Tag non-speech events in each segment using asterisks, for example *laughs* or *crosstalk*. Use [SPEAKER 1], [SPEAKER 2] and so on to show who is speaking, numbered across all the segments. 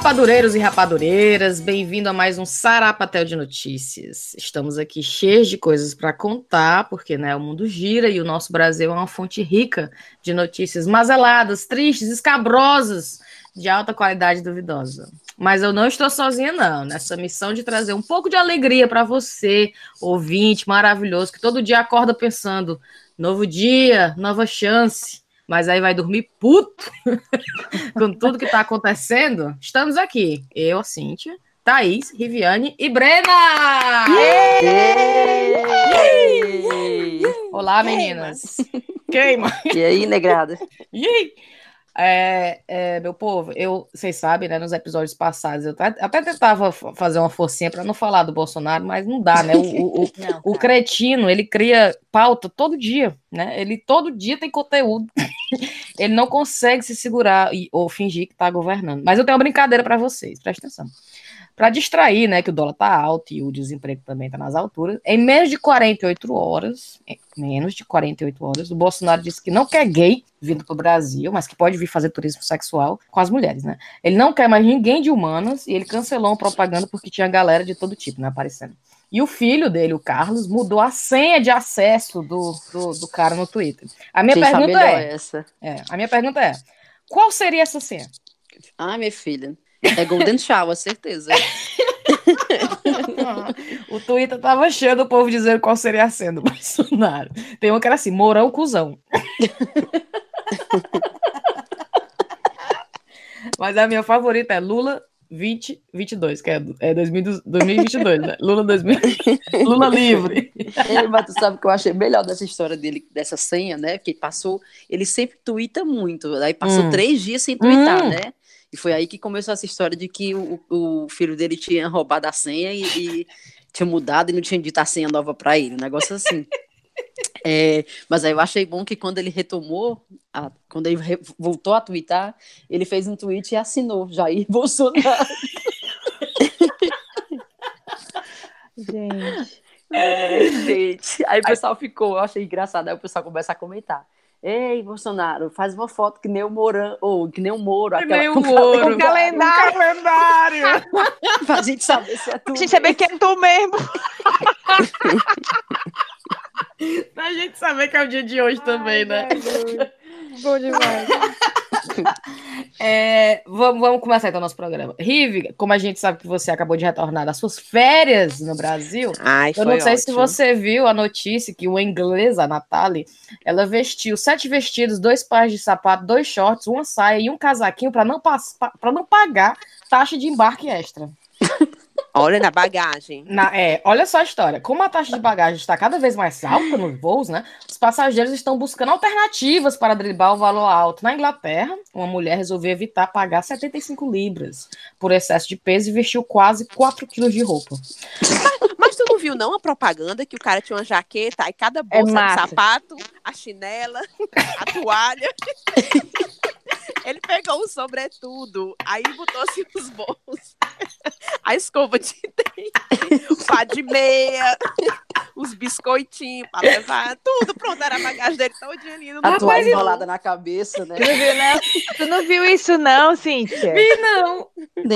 [SPEAKER 1] rapadureiros e rapadureiras, bem-vindo a mais um Sarapatel de Notícias. Estamos aqui cheios de coisas para contar, porque né, o mundo gira e o nosso Brasil é uma fonte rica de notícias mazeladas, tristes, escabrosas, de alta qualidade duvidosa. Mas eu não estou sozinha, não, nessa missão de trazer um pouco de alegria para você, ouvinte maravilhoso, que todo dia acorda pensando: novo dia, nova chance mas aí vai dormir puto *laughs* com tudo que está acontecendo. Estamos aqui, eu, Cíntia, Thaís, Riviane e Brena! Olá, meninas! Queima!
[SPEAKER 2] E aí, negrada?
[SPEAKER 1] É, é, meu povo, eu, vocês sabem, né, nos episódios passados, eu até, até tentava fazer uma forcinha para não falar do Bolsonaro, mas não dá, né? O, o, o, *laughs* não, o, cretino, ele cria pauta todo dia, né? Ele todo dia tem conteúdo. *laughs* ele não consegue se segurar e, ou fingir que está governando. Mas eu tenho uma brincadeira para vocês, presta atenção para distrair, né, que o dólar tá alto e o desemprego também está nas alturas. Em menos de 48 horas, menos de 48 horas, o Bolsonaro disse que não quer gay vindo para o Brasil, mas que pode vir fazer turismo sexual com as mulheres, né? Ele não quer mais ninguém de humanas e ele cancelou uma propaganda porque tinha galera de todo tipo, né, aparecendo. E o filho dele, o Carlos, mudou a senha de acesso do, do, do cara no Twitter. A minha pergunta é, é, a minha pergunta é, qual seria essa senha?
[SPEAKER 2] Ah, minha filha, é Golden Shower, certeza. *laughs*
[SPEAKER 1] o Twitter tava cheio do povo dizendo qual seria a senha do Bolsonaro. Tem uma que era assim, Mourão Cusão. *laughs* Mas a minha favorita é Lula 2022, que é, é 2022, né? Lula 2000, *laughs* Lula livre.
[SPEAKER 2] É, mas tu sabe que eu achei melhor dessa história dele, dessa senha, né? Que passou, ele sempre twitta muito, aí passou hum. três dias sem twittar, hum. né? E foi aí que começou essa história de que o, o filho dele tinha roubado a senha e, e tinha mudado e não tinha dito a senha nova para ele, um negócio assim. *laughs* É, mas aí eu achei bom que quando ele retomou, a, quando ele re, voltou a twittar, ele fez um tweet e assinou Jair *laughs* Bolsonaro.
[SPEAKER 3] gente. *laughs*
[SPEAKER 2] É, gente. Aí o pessoal ficou, eu achei engraçado, aí o pessoal começa a comentar. Ei, Bolsonaro, faz uma foto que nem o Moran, ou que nem o Moro.
[SPEAKER 1] Que nem o Moro.
[SPEAKER 3] O calendário.
[SPEAKER 1] calendário. *laughs*
[SPEAKER 2] pra gente saber se é tu.
[SPEAKER 3] Pra gente saber que é tu mesmo. *laughs*
[SPEAKER 1] pra gente saber que é o dia de hoje Ai, também, né?
[SPEAKER 3] Bom demais. *laughs*
[SPEAKER 1] É, vamos, vamos começar então o nosso programa. Rive, como a gente sabe que você acabou de retornar das suas férias no Brasil,
[SPEAKER 2] Ai,
[SPEAKER 1] eu não sei
[SPEAKER 2] ótimo.
[SPEAKER 1] se você viu a notícia que uma inglesa, a Nathalie, ela vestiu sete vestidos, dois pares de sapato, dois shorts, uma saia e um casaquinho para não, para não pagar taxa de embarque extra. *laughs*
[SPEAKER 2] Olha na bagagem.
[SPEAKER 1] Na, é, olha só a história. Como a taxa de bagagem está cada vez mais alta nos voos, né? Os passageiros estão buscando alternativas para driblar o valor alto. Na Inglaterra, uma mulher resolveu evitar pagar 75 libras por excesso de peso e vestiu quase 4 quilos de roupa.
[SPEAKER 2] Mas tu não viu, não, a propaganda que o cara tinha uma jaqueta, aí cada bolsa é de sapato, a chinela, a toalha. *laughs* Ele pegou o sobretudo, aí botou-se os bolsos, a escova de *laughs* dente, o pá de meia, os biscoitinhos pra levar, tudo pronto, era a bagagem dele todinha ali.
[SPEAKER 3] A toalha enrolada na cabeça, né? Tu não, viu, né? tu não viu isso não, Cíntia?
[SPEAKER 1] Vi não.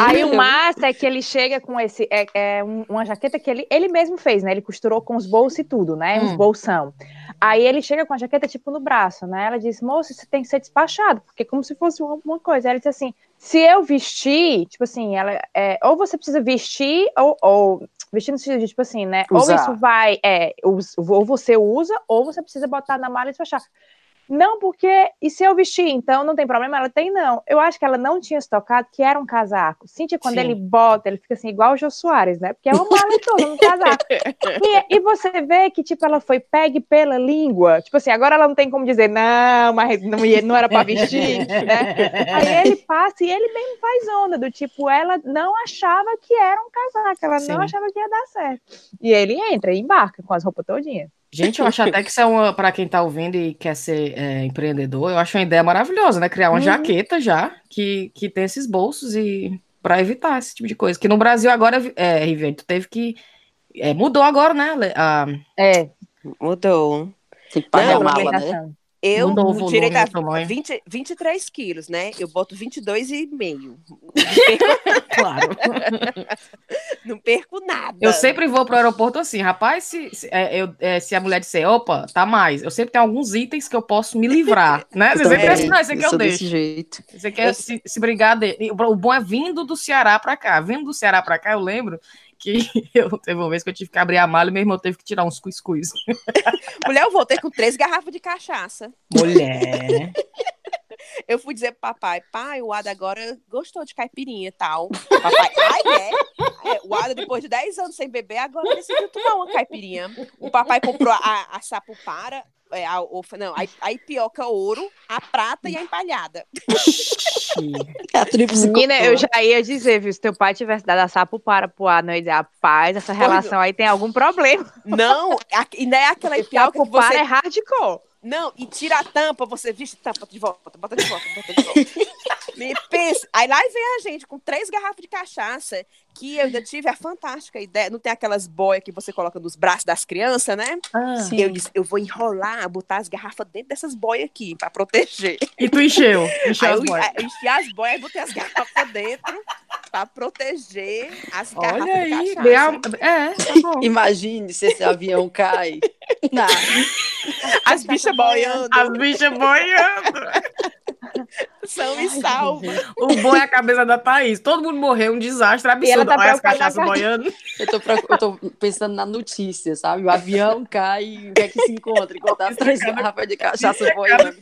[SPEAKER 3] aí o massa é que ele chega com esse, é, é uma jaqueta que ele, ele mesmo fez, né? Ele costurou com os bolsos e tudo, né? Hum. Os bolsão. Aí ele chega com a jaqueta, tipo, no braço, né? Ela diz, moço, você tem que ser despachado, porque é como se fosse alguma coisa. Aí ele disse assim, se eu vestir, tipo assim, ela, é, ou você precisa vestir, ou, ou vestir no sentido de, tipo assim, né? Usar. Ou isso vai, é, ou, ou você usa, ou você precisa botar na mala e despachar. Não, porque. E se eu vestir, então não tem problema? Ela tem, não. Eu acho que ela não tinha estocado que era um casaco. Cíntia, quando Sim. ele bota, ele fica assim, igual o Jô Soares, né? Porque é uma mala toda, um casaco. E, e, você vê que, tipo, ela foi pegue pela língua. Tipo assim, agora ela não tem como dizer, não, mas não, não era para vestir, né? Aí ele passa e ele mesmo faz onda, do tipo, ela não achava que era um casaco, ela Sim. não achava que ia dar certo. E ele entra e embarca com as roupas todinhas.
[SPEAKER 1] Gente, eu acho até que isso é uma, para quem está ouvindo e quer ser é, empreendedor, eu acho uma ideia maravilhosa, né? Criar uma uhum. jaqueta já que, que tem esses bolsos e para evitar esse tipo de coisa. Que no Brasil agora, é, Riviane, tu teve que. É, mudou agora, né? A...
[SPEAKER 2] É, mudou. Tem que pagar Não, mala, né?
[SPEAKER 4] Eu no direito a 20, 23 quilos, né? Eu boto 22,5. *laughs* *laughs* claro. Não perco nada.
[SPEAKER 1] Eu sempre vou pro aeroporto assim, rapaz, se, se, é, eu, é, se a mulher disser, opa, tá mais, eu sempre tenho alguns itens que eu posso me livrar, *laughs* né? Você sempre assim, não, esse aqui eu, eu deixo. Jeito. Você quer eu... se, se brigar dele. O bom é vindo do Ceará pra cá. Vindo do Ceará pra cá, eu lembro que *laughs* eu teve uma vez que eu tive que abrir a mala e meu irmão teve que tirar uns cuscuz. *laughs*
[SPEAKER 4] Mulher, eu voltei com três garrafas de cachaça.
[SPEAKER 1] Mulher. *laughs*
[SPEAKER 4] Eu fui dizer pro papai, pai, o Ada agora gostou de caipirinha e tal. Papai, ai, é? é? O Ada, depois de 10 anos sem beber, agora decidiu tomar uma caipirinha. O papai comprou a, a sapupara, é, a, o, não, a, a ipioca ouro, a prata e a empalhada.
[SPEAKER 3] a *laughs* Menina, eu já ia dizer, viu? Se teu pai tivesse dado a sapo para pro ar, não ia dizer, rapaz, essa relação aí tem algum problema.
[SPEAKER 4] Não, e não é aquela *laughs* ipioca que você...
[SPEAKER 3] é hardcore.
[SPEAKER 4] Não, e tira a tampa, você viste tampa de volta, bota de volta, bota de volta. *laughs* Me pensa. Aí lá vem a gente com três garrafas de cachaça, que eu ainda tive a fantástica ideia. Não tem aquelas boias que você coloca nos braços das crianças, né? Ah, sim. Eu disse, eu vou enrolar, botar as garrafas dentro dessas boias aqui, pra proteger.
[SPEAKER 1] E tu encheu? Encheu
[SPEAKER 4] as boias. Eu, enchi as boias e botei as garrafas dentro pra proteger as garrafas Olha aí, de cachaça.
[SPEAKER 2] É, tá bom. Imagine se esse avião cai.
[SPEAKER 4] Não. As bichas boiando.
[SPEAKER 1] As bichas boiando.
[SPEAKER 4] São e salva.
[SPEAKER 1] O bom é a cabeça da Thaís. Todo mundo morreu, um desastre absurdo. Tá Olha as cachaças boiando.
[SPEAKER 2] Eu tô, eu tô, pensando na notícia, sabe? O avião cai e o que é que se encontra? Encontrar as três garrafas de cachaça boiando.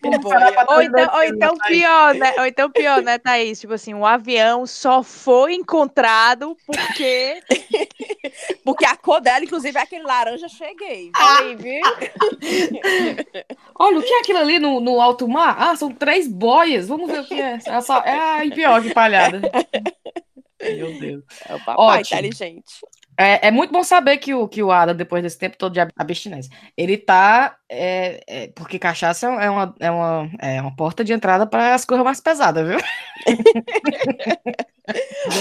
[SPEAKER 3] Ou então, ou então pior, né? Ou então pior, né, Thaís? Tipo assim, o avião só foi encontrado porque... *laughs*
[SPEAKER 4] porque a cor dela, inclusive, é aquele laranja cheguei. Aí, viu? *laughs*
[SPEAKER 1] Olha, o que é aquilo ali no, no alto mar? Ah, são três boias. Vamos ver o que é. É, só, é a Ipioca palhada. *laughs* Meu Deus.
[SPEAKER 4] É o papai Ótimo. inteligente.
[SPEAKER 1] É, é, muito bom saber que o, que o Ada, depois desse tempo todo de abstinência, ele tá. É, é, porque cachaça é uma, é, uma, é uma porta de entrada para as coisas mais pesadas, viu? *laughs*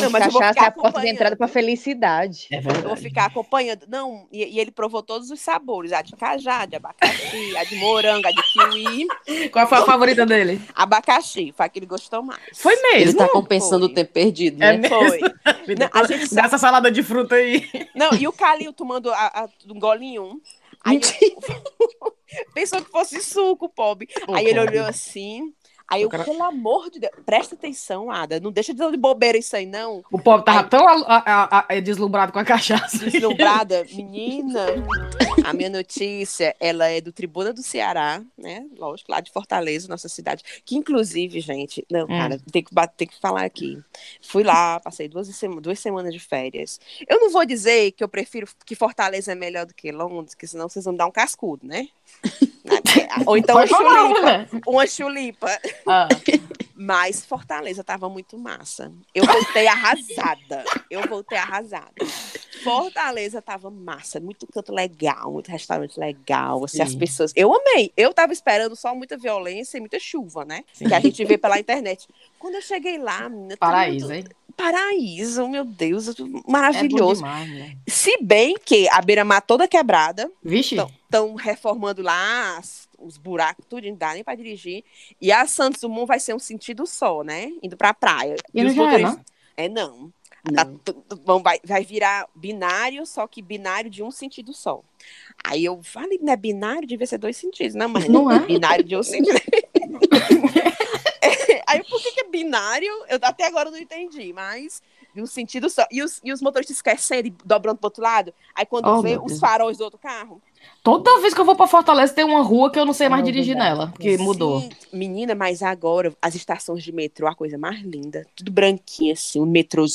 [SPEAKER 3] Não, mas cachaça é a porta de entrada para felicidade.
[SPEAKER 4] É eu vou ficar acompanhando. Não, e, e, ele provou todos os sabores: a de cajá, de abacaxi, a de morango, a de kiwi.
[SPEAKER 1] Qual foi a favorita dele?
[SPEAKER 4] Abacaxi, foi a que ele gostou mais.
[SPEAKER 1] Foi mesmo.
[SPEAKER 2] Ele tá compensando foi. o tempo perdido, né?
[SPEAKER 1] É foi. *laughs* Não, a gente Dá essa salada de fruta aí.
[SPEAKER 4] Não, e o Calil tomando a, a, um golinho. Aí *laughs* pensou que fosse suco, pobre. aí ele olhou assim. Aí eu, cara... pelo amor de Deus, presta atenção, Ada. Não deixa de bobeira isso aí, não.
[SPEAKER 1] O pobre tava aí... tão a, a, a, deslumbrado com a *laughs* cachaça.
[SPEAKER 4] Deslumbrada, menina. A minha notícia, ela é do Tribuna do Ceará, né? Lógico, lá de Fortaleza, nossa cidade. Que, inclusive, gente, não, hum. cara, tem que, tem que falar aqui. Fui lá, passei duas, duas semanas de férias. Eu não vou dizer que eu prefiro que Fortaleza é melhor do que Londres, porque senão vocês vão dar um cascudo, né? *laughs* Ou então uma chulipa. Uma chulipa. Ah. Mas Fortaleza tava muito massa. Eu voltei arrasada. Eu voltei arrasada. Fortaleza tava massa, muito canto legal, muito restaurante legal, assim, as pessoas. Eu amei. Eu tava esperando só muita violência e muita chuva, né? Sim. Que a gente vê pela internet. Quando eu cheguei lá, menina,
[SPEAKER 1] paraíso, tudo... hein?
[SPEAKER 4] Paraíso, meu Deus, maravilhoso. É demais, né? Se bem que a beira-mar toda quebrada.
[SPEAKER 1] Vixe.
[SPEAKER 4] Estão reformando lá as, os buracos, tudo, não dá nem para dirigir. E a Santos Dumont vai ser um sentido só, né? Indo pra praia.
[SPEAKER 1] E, e não já é, não?
[SPEAKER 4] É, não. Tá, vão, vai, vai virar binário, só que binário de um sentido só. Aí eu falei, não é binário, devia ser dois sentidos. Não, mas não é *laughs* binário de um sentido. *laughs* Aí por que, que, é binário? Eu até agora não entendi, mas de um sentido só. E os, e os motoristas esquecendo dobrando pro outro lado? Aí quando oh, vê os faróis do outro carro,
[SPEAKER 1] Toda vez que eu vou para Fortaleza tem uma rua que eu não sei mais dirigir nela, porque Sim, mudou.
[SPEAKER 4] Menina, mas agora as estações de metrô, a coisa mais linda, tudo branquinho assim, o metrô.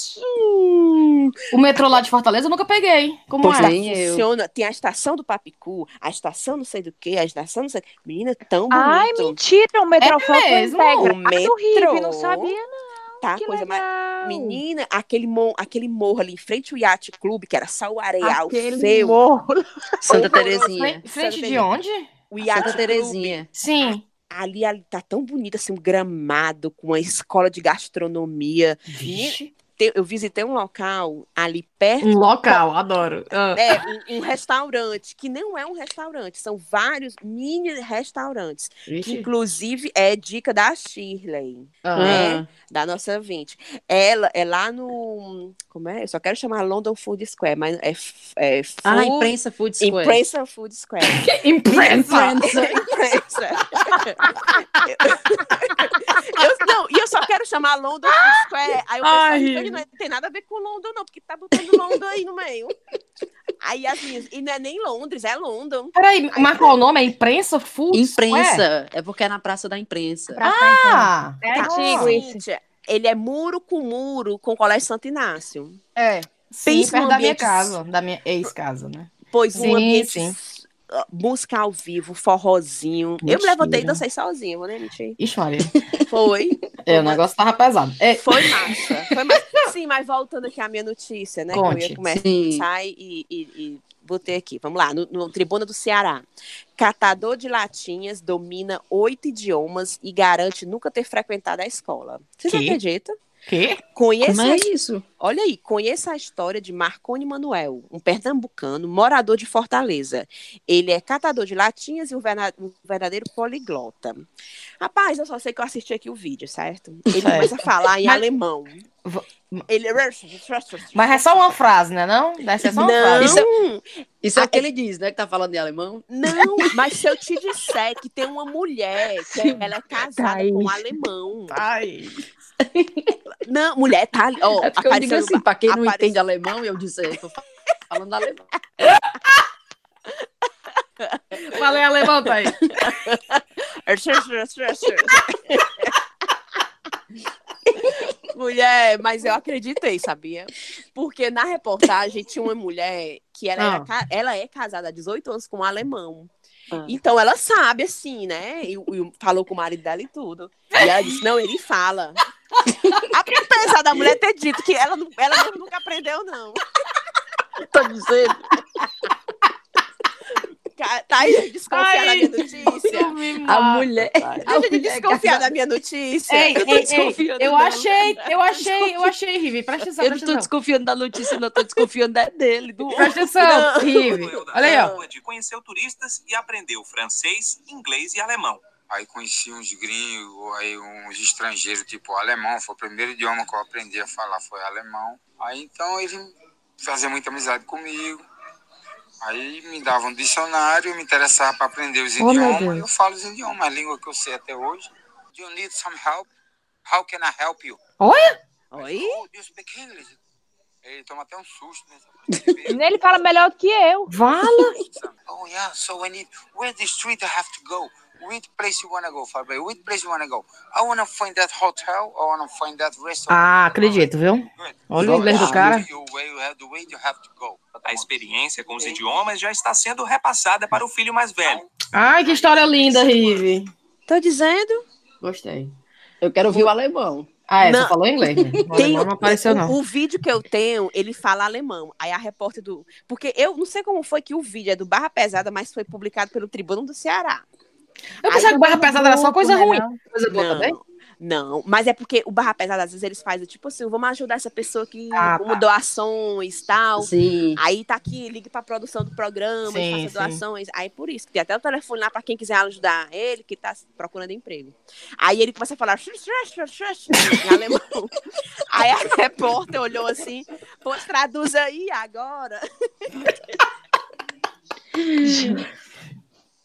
[SPEAKER 1] O metrô lá de Fortaleza eu nunca peguei. Como pois
[SPEAKER 4] é? Funciona. Tem a estação do Papicu, a estação não sei do que, a estação não sei. Menina, tão bonito.
[SPEAKER 3] Ai, mentira, o metrô
[SPEAKER 1] é mesmo.
[SPEAKER 3] O metrô. Rio, não sabia não
[SPEAKER 4] tá?
[SPEAKER 3] Que
[SPEAKER 4] coisa
[SPEAKER 3] legal.
[SPEAKER 4] mais. Menina, aquele, mon... aquele morro ali em frente ao Yacht Clube, que era só o areal
[SPEAKER 3] aquele feio. Morro.
[SPEAKER 2] Santa Terezinha.
[SPEAKER 1] Frente de onde?
[SPEAKER 4] O Yacht
[SPEAKER 2] Santa Terezinha.
[SPEAKER 1] Sim.
[SPEAKER 4] Ali, ali tá tão bonito assim, um gramado com uma escola de gastronomia.
[SPEAKER 1] Vixe.
[SPEAKER 4] eu visitei um local ali perto.
[SPEAKER 1] Um local, adoro.
[SPEAKER 4] Ah. É, um, um, restaurante, que não é um restaurante, são vários mini restaurantes. Que, inclusive, é dica da Shirley, ah. né? Da nossa vinte. Ela é lá no. Como é? Eu só quero chamar London Food Square, mas é. é
[SPEAKER 2] food, ah, Imprensa Food Square.
[SPEAKER 4] Imprensa Food Square. *laughs*
[SPEAKER 1] imprensa!
[SPEAKER 4] imprensa. *laughs* imprensa. *laughs* eu, não, e eu só quero chamar London Food Square. Aí o pessoal não tem nada a ver com London, não, porque tá botando London aí no meio. Aí as minhas, e não é nem Londres, é London.
[SPEAKER 1] Peraí, mas qual o nome? É Imprensa Food
[SPEAKER 2] Imprensa, é porque é na Praça da Imprensa.
[SPEAKER 1] Praça ah!
[SPEAKER 3] Da imprensa. É antigo isso.
[SPEAKER 4] Ele é muro com muro com o Colégio Santo Inácio.
[SPEAKER 1] É. Sim, perto da minha casa, da minha ex-casa, né?
[SPEAKER 4] Pois sim, um ambiente sim música ao vivo, forrozinho. Mentira. Eu me levantei e dancei sozinha, vou nem mentir.
[SPEAKER 1] Ixi, Maria. *laughs*
[SPEAKER 4] Foi.
[SPEAKER 1] É, o negócio tava pesado. É.
[SPEAKER 4] Foi massa. Foi massa. Sim, mas voltando aqui à minha notícia, né? Conte. Que eu ia começar e, e, e, botei aqui. Vamos lá, no, no Tribuna do Ceará. Catador de latinhas domina oito idiomas e garante nunca ter frequentado a escola. Vocês acreditam?
[SPEAKER 1] Quê?
[SPEAKER 2] Conheça, Como é isso?
[SPEAKER 4] Olha aí, conheça a história de Marconi Manuel, um pernambucano, morador de Fortaleza. Ele é catador de latinhas e um verdadeiro poliglota. Rapaz, eu só sei que eu assisti aqui o vídeo, certo? Ele certo. começa a falar em Mas... alemão. Ele...
[SPEAKER 1] Mas é só uma frase, né? Não? Deve ser só uma
[SPEAKER 2] não.
[SPEAKER 1] frase.
[SPEAKER 2] Isso é, isso é o que ele diz, né? Que tá falando em alemão.
[SPEAKER 4] Não, mas se eu te disser que tem uma mulher que ela é casada tá com um alemão.
[SPEAKER 1] Ai.
[SPEAKER 4] Não, mulher tá ali. Oh,
[SPEAKER 2] é digo assim, pra quem não entende alemão, eu disse, eu tô *laughs* falando alemão.
[SPEAKER 1] Falei alemão, tá aí.
[SPEAKER 4] mulher, mas eu acreditei, sabia? Porque na reportagem tinha uma mulher que ela, ah. era, ela é casada há 18 anos com um alemão. Ah. Então ela sabe, assim, né? E, e, falou com o marido dela e tudo. E ela disse: não, ele fala. Apesar da mulher ter dito que ela, ela nunca aprendeu, não.
[SPEAKER 2] Tô dizendo.
[SPEAKER 4] Tá aí desconfiada da minha notícia.
[SPEAKER 2] A mulher.
[SPEAKER 4] A gente desconfiar da minha notícia.
[SPEAKER 1] Ei, eu tô ei, desconfiando. Ei, eu achei, eu achei, eu achei, Rivi. Presta atenção.
[SPEAKER 2] Eu não tô desconfiando da notícia, não. Tô desconfiando da dele. Do...
[SPEAKER 1] Presta atenção, Rivi. Olha aí, ó.
[SPEAKER 5] Conheceu turistas e aprendeu francês, inglês e alemão. Aí conheci uns gringos, aí uns estrangeiros, tipo alemão. Foi o primeiro idioma que eu aprendi a falar, foi alemão. Aí então ele fazia muita amizade comigo. Aí me dava um dicionário, me interessava para aprender os oh, idiomas. Eu falo os idiomas, a língua que eu sei até hoje. Do you need some help? How can I help you?
[SPEAKER 1] Oi?
[SPEAKER 4] Oi?
[SPEAKER 5] Oh, do you speak English? Ele toma até um susto, né?
[SPEAKER 3] Ele fala melhor do que eu.
[SPEAKER 1] Fala!
[SPEAKER 5] oh, yeah, so I need... Where the street I have to go? Which place you wanna go, Fabio? Which place you wanna go? I wanna find that hotel. I wanna find that restaurant.
[SPEAKER 1] Ah, acredito, viu? Olha o inglês do cara.
[SPEAKER 5] A experiência com os idiomas já está sendo repassada para o filho mais velho.
[SPEAKER 1] Ai, que história linda, Rive.
[SPEAKER 4] Tô dizendo.
[SPEAKER 1] Gostei.
[SPEAKER 2] Eu quero ouvir o alemão.
[SPEAKER 1] Ah, é, não. você falou inglês. Né? *laughs* O Tem, não apareceu, não.
[SPEAKER 4] O, o, vídeo que eu tenho, ele fala alemão. Aí a repórter do. Porque eu não sei como foi que o vídeo é do Barra Pesada, mas foi publicado pelo Tribuno do Ceará.
[SPEAKER 1] Eu pensava que barra pesada era só coisa ruim. Coisa boa também?
[SPEAKER 4] Não, mas é porque o Barra Pesada, às vezes, eles fazem, tipo assim, vamos ajudar essa pessoa que ah, como tá. doações e tal.
[SPEAKER 2] Sim.
[SPEAKER 4] Aí tá aqui, ligue pra produção do programa, sim, faça doações. Aí por isso, tem até o telefone lá pra quem quiser ajudar ele, que tá procurando emprego. Aí ele começa a falar em alemão. *laughs* Aí a repórter olhou assim, pois traduz aí agora. *laughs*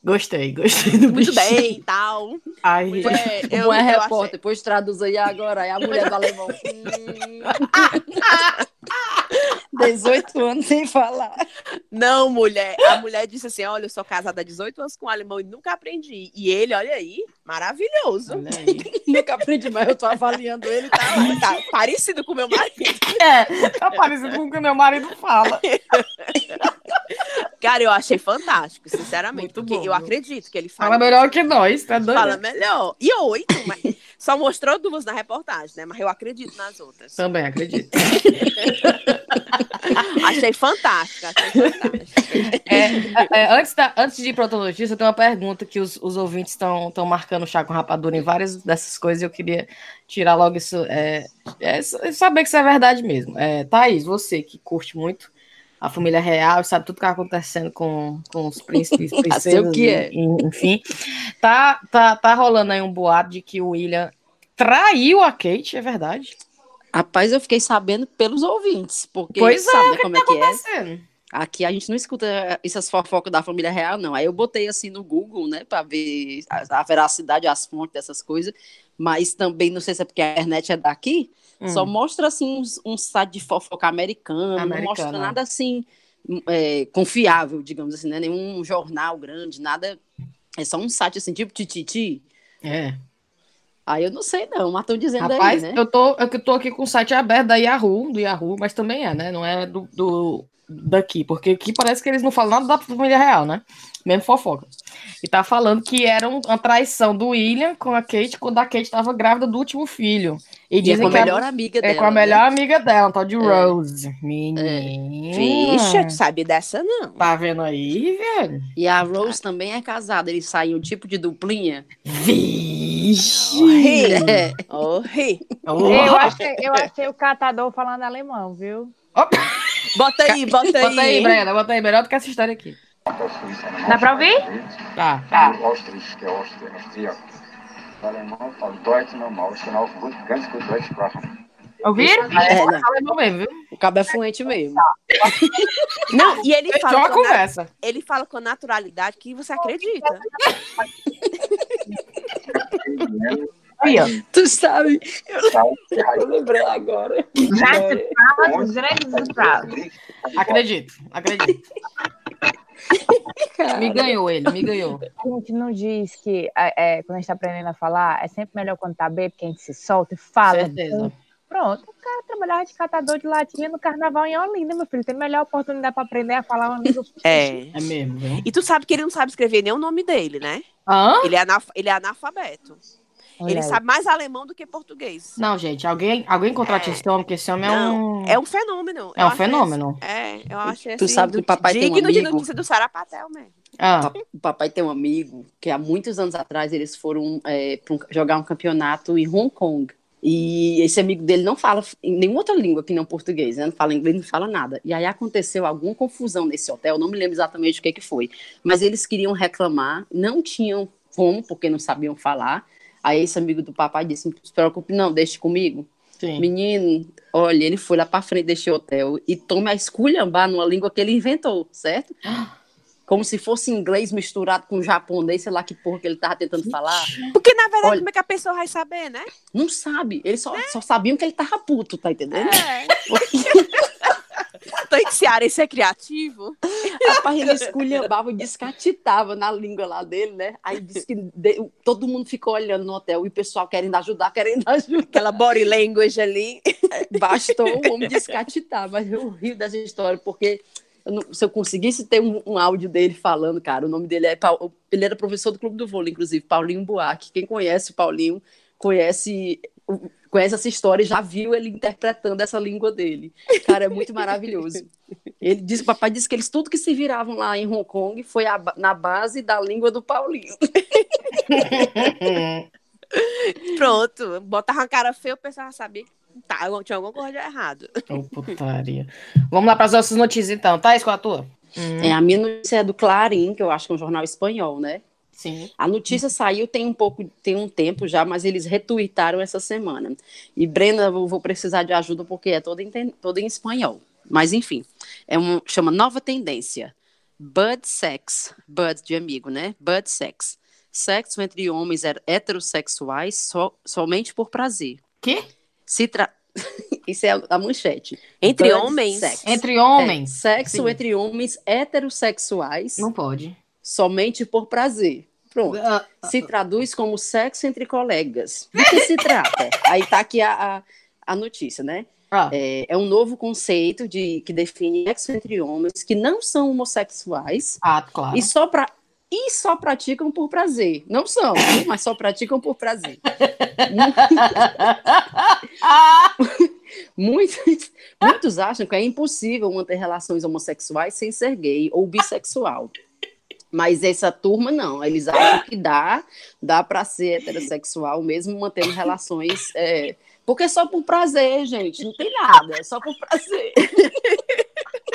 [SPEAKER 1] Gostei, gostei do
[SPEAKER 4] Muito bem bem tal.
[SPEAKER 1] Ai,
[SPEAKER 2] é, eu, é repórter, achei... depois traduz aí agora. Aí a mulher do alemão. *laughs* 18 anos sem falar.
[SPEAKER 4] Não, mulher. A mulher disse assim: Olha, eu sou casada há 18 anos com um alemão e nunca aprendi. E ele, olha aí, maravilhoso. Olha aí. *laughs*
[SPEAKER 2] nunca aprendi, mas eu tô avaliando ele. Tá,
[SPEAKER 4] tá parecido com o meu marido.
[SPEAKER 1] É, tá parecido com o que meu marido fala. *laughs*
[SPEAKER 4] Cara, eu achei fantástico, sinceramente. Muito bom. Eu acredito que ele fala.
[SPEAKER 1] Fala melhor que nós, tá doido?
[SPEAKER 4] Fala melhor. E oito, mas só mostrou duas na reportagem, né? Mas eu acredito nas outras.
[SPEAKER 1] Também acredito. *laughs*
[SPEAKER 4] achei fantástica. Achei fantástica.
[SPEAKER 1] É, é, é, antes, da, antes de ir para outra notícia, eu tenho uma pergunta que os, os ouvintes estão marcando chá com rapadura em várias dessas coisas e eu queria tirar logo isso. É, é, saber que isso é verdade mesmo. É, Thaís, você que curte muito a família real, sabe tudo que está acontecendo com, com os príncipes, *laughs* princesas,
[SPEAKER 2] o que é.
[SPEAKER 1] enfim. Tá, tá, tá rolando aí um boato de que o William traiu a Kate, é verdade?
[SPEAKER 2] Rapaz, eu fiquei sabendo pelos ouvintes, porque
[SPEAKER 1] pois
[SPEAKER 2] sabe
[SPEAKER 1] é,
[SPEAKER 2] né, como
[SPEAKER 1] tá
[SPEAKER 2] é que é. Aqui a gente não escuta essas fofocas da família real, não. Aí eu botei assim no Google, né, para ver a, a, veracidade, as fontes dessas coisas, mas também, não sei se é porque a internet é daqui, hum. só mostra assim um, um site de fofoca americano, Americana. não mostra nada assim é, confiável, digamos assim, né? Nenhum jornal grande, nada. É só um site assim, tipo Tititi.
[SPEAKER 1] É.
[SPEAKER 2] Aí eu não sei não, mas estão dizendo
[SPEAKER 1] Rapaz,
[SPEAKER 2] aí, né?
[SPEAKER 1] Eu tô, eu tô aqui com o site aberto da Yahoo, do Yahoo, mas também é, né? Não é do, do daqui, porque aqui parece que eles não falam nada da família real, né? Mesmo fofoca. E tá falando que era uma traição do William com a Kate quando a Kate estava grávida do último filho.
[SPEAKER 2] E, e dizem é com a melhor amiga
[SPEAKER 1] é
[SPEAKER 2] dela.
[SPEAKER 1] É com a melhor né? amiga dela, um tal de é. Rose. Menina.
[SPEAKER 4] É. Vixe, tu sabe dessa não.
[SPEAKER 1] Tá vendo aí, velho?
[SPEAKER 2] E a Rose também é casada, eles saem um tipo de duplinha.
[SPEAKER 1] Vixe!
[SPEAKER 4] É. Oh,
[SPEAKER 3] eu, achei, eu achei o catador falando alemão, viu?
[SPEAKER 4] Opa. Bota aí, bota aí.
[SPEAKER 1] Bota aí, Brenda, bota aí. Melhor do que essa história aqui.
[SPEAKER 3] Dá pra ouvir?
[SPEAKER 1] Tá. tá.
[SPEAKER 5] que é austríaco. O alemão fala sinal ganz gut.
[SPEAKER 3] Ouviram?
[SPEAKER 2] É, é, né? mesmo, viu? O cabo é fluente mesmo.
[SPEAKER 4] Não, e ele fala,
[SPEAKER 1] uma conversa.
[SPEAKER 4] ele fala com naturalidade que você acredita. *laughs*
[SPEAKER 2] Aí. Tu sabe, eu, lembrei agora.
[SPEAKER 1] Acredito, acredito. *laughs* Me ganhou ele, me ganhou.
[SPEAKER 3] A gente não diz que é, é, quando a gente tá aprendendo a falar, é sempre melhor quando tá bem, porque a gente se solta e fala.
[SPEAKER 1] Certeza.
[SPEAKER 3] Pronto, o cara trabalhava de catador de latinha no carnaval em Olinda, meu filho. Tem melhor oportunidade para aprender a falar uma língua. *laughs*
[SPEAKER 4] É.
[SPEAKER 1] É mesmo, viu?
[SPEAKER 4] E tu sabe que ele não sabe escrever nem o nome dele, né?
[SPEAKER 1] Hã?
[SPEAKER 4] Ele é, analf ele é analfabeto. Olha ele aí. sabe mais alemão do que português.
[SPEAKER 1] Não, gente, alguém, alguém contrate é. esse homem, porque esse homem é um.
[SPEAKER 4] É um fenômeno.
[SPEAKER 1] É um fenômeno.
[SPEAKER 4] Esse, é, eu acho
[SPEAKER 2] Tu assim, sabe que o papai tem um amigo.
[SPEAKER 4] de notícia do Sarapatel mesmo.
[SPEAKER 1] Ah.
[SPEAKER 2] O papai tem um amigo que há muitos anos atrás eles foram é, um, jogar um campeonato em Hong Kong. E esse amigo dele não fala em nenhuma outra língua que não português, né? não fala inglês, não fala nada. E aí aconteceu alguma confusão nesse hotel, não me lembro exatamente o que, que foi, mas eles queriam reclamar, não tinham como, porque não sabiam falar. Aí esse amigo do papai disse: Não se preocupe, não, deixe comigo.
[SPEAKER 1] Sim.
[SPEAKER 2] Menino, olha, ele foi lá para frente desse hotel e toma a esculhambar numa língua que ele inventou, certo? *gasps* como se fosse inglês misturado com japonês, sei lá que porra que ele tava tentando falar.
[SPEAKER 4] Porque, na verdade, Olha, como é que a pessoa vai saber, né?
[SPEAKER 2] Não sabe. Eles só, é. só sabiam que ele tava puto, tá entendendo?
[SPEAKER 4] É. *laughs* Tô em esse é criativo.
[SPEAKER 2] Rapaz, ele esculhambava e descatitava na língua lá dele, né? Aí disse que de, todo mundo ficou olhando no hotel e o pessoal querendo ajudar, querendo ajudar.
[SPEAKER 4] Aquela body language ali.
[SPEAKER 2] Bastou o homem descatitar, mas eu rio dessa história, porque eu não, se eu conseguisse ter um, um, áudio dele falando, cara, o nome dele é. Ele era professor do Clube do Vôlei, inclusive, Paulinho Buarque. Quem conhece o Paulinho conhece, conhece essa história e já viu ele interpretando essa língua dele. Cara, é muito maravilhoso. *laughs* Ele disse, o papai disse que eles tudo que se viravam lá em Hong Kong foi a, na base da língua do Paulinho. *laughs*
[SPEAKER 4] Pronto, botava uma cara feia, o pessoal já sabia Tá, tinha alguma coisa de errado.
[SPEAKER 1] Oh, putaria. Vamos lá para as nossas notícias, então. Tá, qual a tua?
[SPEAKER 2] Hum. É, a minha notícia é do Clarim, que eu acho que é um jornal espanhol, né?
[SPEAKER 1] Sim.
[SPEAKER 2] A notícia saiu tem um pouco, tem um tempo já, mas eles retuitaram essa semana. E Brenda, eu vou precisar de ajuda porque é toda em, toda em espanhol. Mas enfim, é um chama Nova Tendência. Bud sex, bud de amigo, né? Bud sex. Sexo entre homens heterossexuais so, somente por prazer.
[SPEAKER 1] Que?
[SPEAKER 2] Se tra... *laughs* Isso é a manchete.
[SPEAKER 4] Entre Bud homens.
[SPEAKER 1] Sex. Entre homens.
[SPEAKER 2] É, sexo Sim. entre homens heterossexuais.
[SPEAKER 1] Não pode.
[SPEAKER 2] Somente por prazer. Pronto. Uh, uh, se traduz como sexo entre colegas. Do que se trata? *laughs* Aí tá aqui a, a, a notícia, né?
[SPEAKER 1] Ah.
[SPEAKER 2] É, é, um novo conceito de que define sexo entre homens que não são homossexuais.
[SPEAKER 1] Ah, claro.
[SPEAKER 2] E só para e só praticam por prazer. Não são, *laughs* mas só praticam por prazer. *laughs* muitos, muitos acham que é impossível manter relações homossexuais sem ser gay ou bissexual. Mas essa turma não, eles acham que dá, dá para ser heterossexual mesmo mantendo relações, é, porque é só por prazer, gente, não tem nada, é só por prazer. *laughs*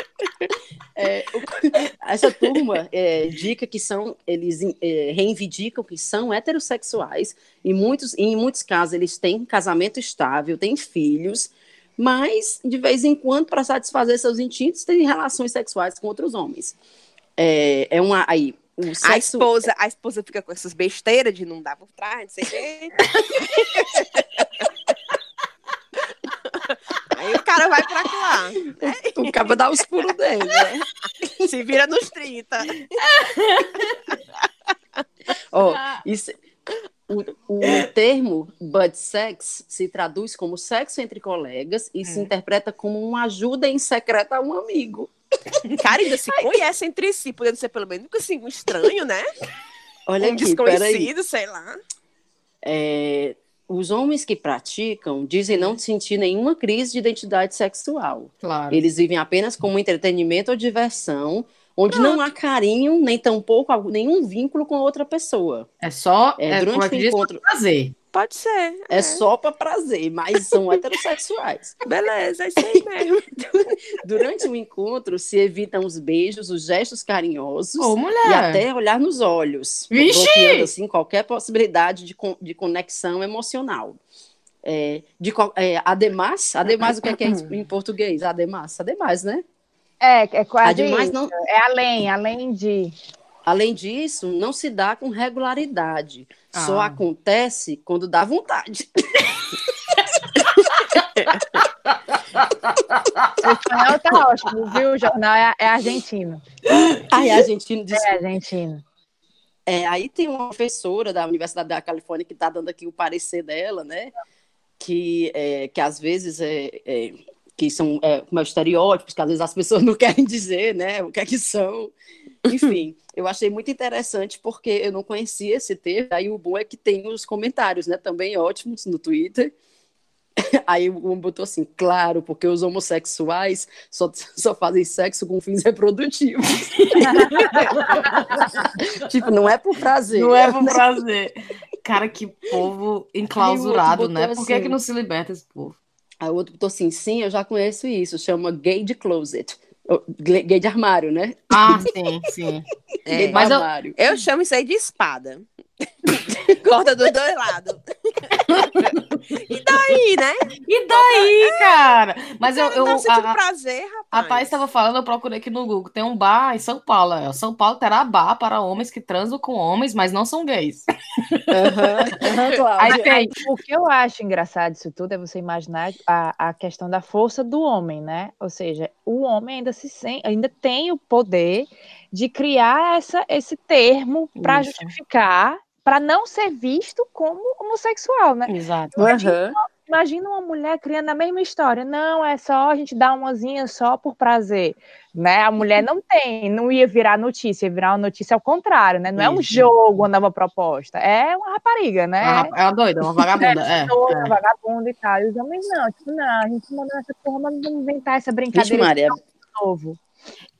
[SPEAKER 2] É, *laughs* essa turma é, indica que são, eles é, reivindicam que são heterossexuais, e muitos, em muitos casos eles têm casamento estável, têm filhos, mas de vez em quando, para satisfazer seus instintos, têm relações sexuais com outros homens. É, é uma. Aí,
[SPEAKER 4] Sexo... A esposa, a esposa fica com essas besteiras de não dar por trás, não sei o quê. *laughs* Aí o cara vai pra lá.
[SPEAKER 2] O cara dá os pulos dele, né? *laughs*
[SPEAKER 4] Se vira nos 30.
[SPEAKER 2] oh, isso, o, o termo bud sex se traduz como sexo entre colegas e se hum. interpreta como uma ajuda em secreto a um amigo.
[SPEAKER 4] Cara, ainda se conhece entre si, podendo ser pelo menos assim, um estranho, né?
[SPEAKER 2] Olha
[SPEAKER 4] um
[SPEAKER 2] aqui,
[SPEAKER 4] desconhecido, sei lá.
[SPEAKER 2] É, os homens que praticam dizem não sentir nenhuma crise de identidade sexual.
[SPEAKER 1] Claro.
[SPEAKER 2] Eles vivem apenas como entretenimento ou diversão, onde Pronto. não há carinho, nem tampouco nenhum vínculo com outra pessoa.
[SPEAKER 1] É só é, é durante o encontro. Prazer.
[SPEAKER 4] Pode ser.
[SPEAKER 2] É, é só para prazer, mas são *laughs* heterossexuais.
[SPEAKER 4] Beleza, é isso aí mesmo. *laughs*
[SPEAKER 2] Durante o encontro, se evitam os beijos, os gestos carinhosos
[SPEAKER 1] e
[SPEAKER 2] até olhar nos olhos,
[SPEAKER 1] Vixe! bloqueando
[SPEAKER 2] assim, qualquer possibilidade de, de conexão emocional. É, de, é, ademais, ademais, o que é, que é em português? Ademais, ademais, né?
[SPEAKER 3] É, é quase ademais, não... É além, além de...
[SPEAKER 2] Além disso, não se dá com regularidade. Ah. Só acontece quando dá vontade. *laughs*
[SPEAKER 3] o espanhol tá ótimo, viu? O jornal é, é argentino.
[SPEAKER 2] Ah, é argentino,
[SPEAKER 3] desculpa. É argentino.
[SPEAKER 2] É, aí tem uma professora da Universidade da Califórnia que está dando aqui o parecer dela, né? Que, é, que às vezes é, é que são é, como é, estereótipos, que às vezes as pessoas *laughs* não querem dizer, né? O que é que são. Enfim, eu achei muito interessante porque eu não conhecia esse termo. Aí o bom é que tem os comentários, né? Também ótimos no Twitter. *laughs* Aí o homem botou assim, claro, porque os homossexuais só, só fazem sexo com fins reprodutivos. *laughs* tipo, não é por prazer.
[SPEAKER 1] Não é por prazer. Cara, que povo enclausurado, né? Por que, assim, é que não se liberta esse povo?
[SPEAKER 2] Aí o outro botou assim, sim, eu já conheço isso, chama gay de closet. Gay de armário, né?
[SPEAKER 1] Ah, sim, sim. *laughs*
[SPEAKER 4] É, mas eu, eu chamo isso aí de espada. *laughs* Corta dos dois lados. *laughs* e daí, né?
[SPEAKER 1] E daí, cara? Mas eu. eu
[SPEAKER 4] não a, prazer, rapaz.
[SPEAKER 1] A Thais estava falando, eu procurei aqui no Google. Tem um bar em São Paulo. É. São Paulo terá bar para homens que transam com homens, mas não são gays.
[SPEAKER 2] Uhum, uhum, claro.
[SPEAKER 3] Aí, aí, o que eu acho engraçado disso tudo é você imaginar a, a questão da força do homem, né? Ou seja, o homem ainda se sente, ainda tem o poder de criar essa, esse termo para justificar, para não ser visto como homossexual, né?
[SPEAKER 1] Exato.
[SPEAKER 3] Imagina, uhum. imagina, uma mulher criando a mesma história. Não, é só a gente dar umazinha só por prazer, né? A mulher não tem, não ia virar notícia, ia virar uma notícia ao contrário, né? Não Isso. é um jogo, uma nova proposta, é uma rapariga, né?
[SPEAKER 1] É uma doida, uma *laughs* vagabunda, é. é,
[SPEAKER 3] doida, é. vagabunda e tal. E os homens não, tipo, não, a gente mandou essa porra, mas vamos inventar essa brincadeira. Vixe,
[SPEAKER 2] Maria,
[SPEAKER 3] novo.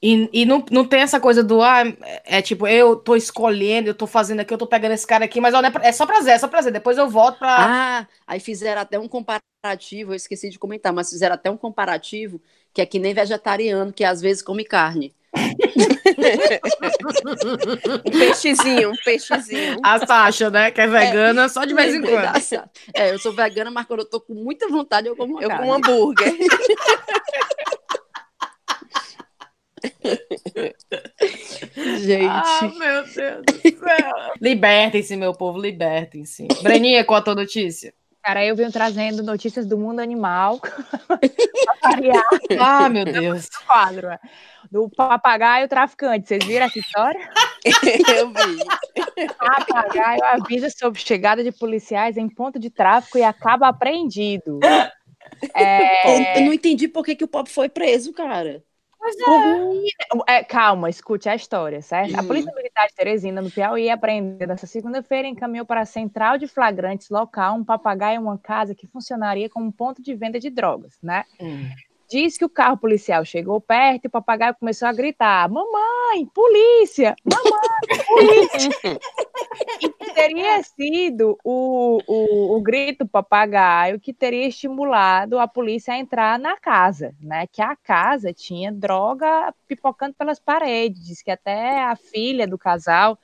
[SPEAKER 1] E, e não, não tem essa coisa do, ah, é tipo, eu tô escolhendo, eu tô fazendo aqui, eu tô pegando esse cara aqui, mas olha, é, é só prazer, é só prazer. Depois eu volto pra.
[SPEAKER 2] Ah, aí fizeram até um comparativo, eu esqueci de comentar, mas fizeram até um comparativo que é que nem vegetariano, que às vezes come carne. *laughs*
[SPEAKER 4] um peixezinho, um peixezinho.
[SPEAKER 1] A Sasha, né? Que é vegana é, só de vez em *laughs* quando.
[SPEAKER 2] É, eu sou vegana, mas quando eu tô com muita vontade, eu como
[SPEAKER 4] Eu como um hambúrguer. *laughs*
[SPEAKER 2] Gente. Ah,
[SPEAKER 1] meu Deus do céu. libertem-se, meu povo, libertem-se. Breninha, qual a tua notícia?
[SPEAKER 3] Cara, eu venho trazendo notícias do mundo animal. *laughs*
[SPEAKER 1] ah, meu Deus.
[SPEAKER 3] Quadro. É. Do papagaio traficante. Vocês viram essa história? *laughs*
[SPEAKER 4] eu vi.
[SPEAKER 3] Papagaio avisa sobre chegada de policiais em ponto de tráfico e acaba apreendido. *laughs*
[SPEAKER 2] É... Eu não entendi por que, que o Pop foi preso, cara.
[SPEAKER 3] É. É, calma, escute a história, certo? Hum. A Polícia Militar de Teresina, no Piauí, apreendeu nessa segunda-feira encaminhou para a central de flagrantes local um papagaio em uma casa que funcionaria como ponto de venda de drogas, né? Hum. Diz que o carro policial chegou perto e o papagaio começou a gritar: Mamãe, polícia! Mamãe, polícia! *laughs* e que teria sido o, o, o grito papagaio que teria estimulado a polícia a entrar na casa, né? Que a casa tinha droga pipocando pelas paredes. Diz que até a filha do casal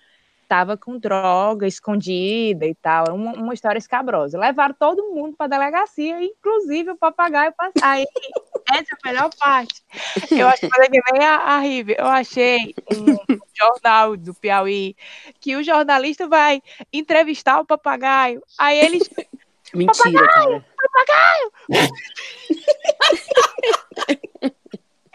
[SPEAKER 3] estava com droga escondida e tal. Uma, uma história escabrosa. Levaram todo mundo para a delegacia, inclusive o papagaio para sair. Essa é a melhor parte. Eu acho que nem a, a Rive. Eu achei um jornal do Piauí que o jornalista vai entrevistar o papagaio. Aí eles. *laughs*
[SPEAKER 2] Mentira, papagaio,
[SPEAKER 3] cara. Papagaio! *laughs*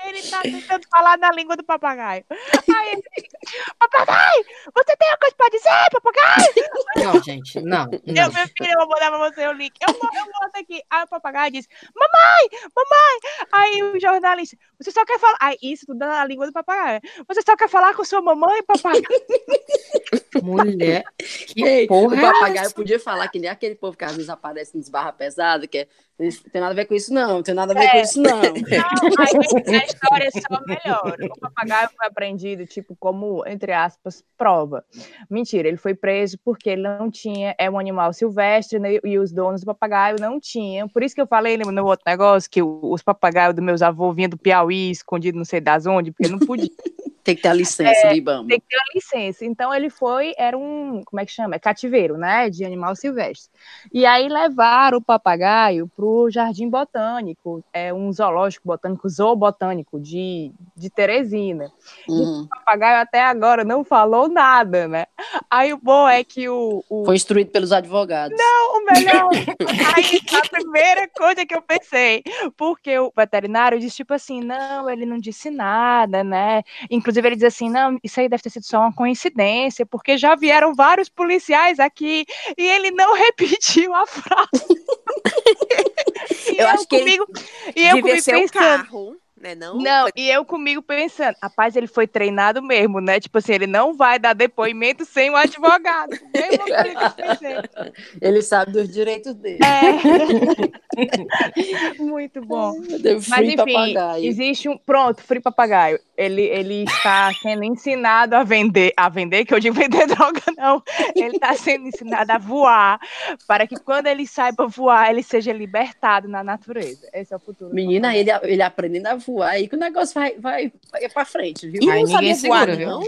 [SPEAKER 3] Ele tá tentando falar na língua do papagaio. Aí ele fica, papagaio, você tem alguma coisa pra dizer, papagaio?
[SPEAKER 1] Não, gente, não. não.
[SPEAKER 3] Eu, meu filho, eu vou mandar pra você o link. Eu, eu mostro aqui. Aí o papagaio diz, mamãe, mamãe. Aí o jornalista, você só quer falar. Aí isso tudo na língua do papagaio. Você só quer falar com sua mamãe, papagaio? *laughs*
[SPEAKER 1] Mulher, *laughs* que
[SPEAKER 2] Ei,
[SPEAKER 1] porra
[SPEAKER 2] o
[SPEAKER 1] é
[SPEAKER 2] papagaio
[SPEAKER 1] essa?
[SPEAKER 2] podia falar que nem aquele povo que às vezes aparece nos barra pesada, que é, não tem nada a ver com isso, não, não tem nada a ver com isso, não.
[SPEAKER 3] Não, aí a história é só melhor. O papagaio foi apreendido, tipo, como, entre aspas, prova. Mentira, ele foi preso porque ele não tinha, é um animal silvestre, né, e os donos do papagaio não tinham. Por isso que eu falei no outro negócio que os papagaios dos meus avôs vinham do Piauí, escondido não sei das onde, porque não podia. *laughs*
[SPEAKER 2] Tem que ter a licença, é, Libama.
[SPEAKER 3] Tem que ter a licença. Então ele foi, era um, como é que chama? É cativeiro, né? De animal silvestre. E aí levaram o papagaio para o Jardim Botânico, é um zoológico botânico, zoobotânico de, de Teresina. Uhum. o papagaio até agora não falou nada, né? Aí o bom é que o. o...
[SPEAKER 2] Foi instruído pelos advogados.
[SPEAKER 3] Não, o melhor. *laughs* aí a primeira coisa que eu pensei, porque o veterinário disse tipo assim: não, ele não disse nada, né? Inclusive, ele diz assim: não, isso aí deve ter sido só uma coincidência, porque já vieram vários policiais aqui e ele não *laughs* repetiu a frase. *laughs*
[SPEAKER 4] eu, eu, acho comigo,
[SPEAKER 3] que ele e eu
[SPEAKER 4] ser
[SPEAKER 3] pensando,
[SPEAKER 4] carro. Né, não,
[SPEAKER 3] não e eu comigo pensando, rapaz, ele foi treinado mesmo, né? Tipo assim, ele não vai dar depoimento sem um advogado. *laughs*
[SPEAKER 2] ele sabe dos direitos dele.
[SPEAKER 3] É. *laughs* Muito bom. Mas enfim, papagaio. existe um. Pronto, Free Papagaio. Ele, ele está sendo ensinado a vender, a vender, que eu digo vender *laughs* droga, não. Ele está sendo ensinado a voar, para que quando ele saiba voar, ele seja libertado na natureza. Esse é o futuro.
[SPEAKER 2] Menina, ele, ele aprendendo a voar aí que o negócio vai, vai, vai pra frente, viu?
[SPEAKER 4] E ele não sabia voar, não?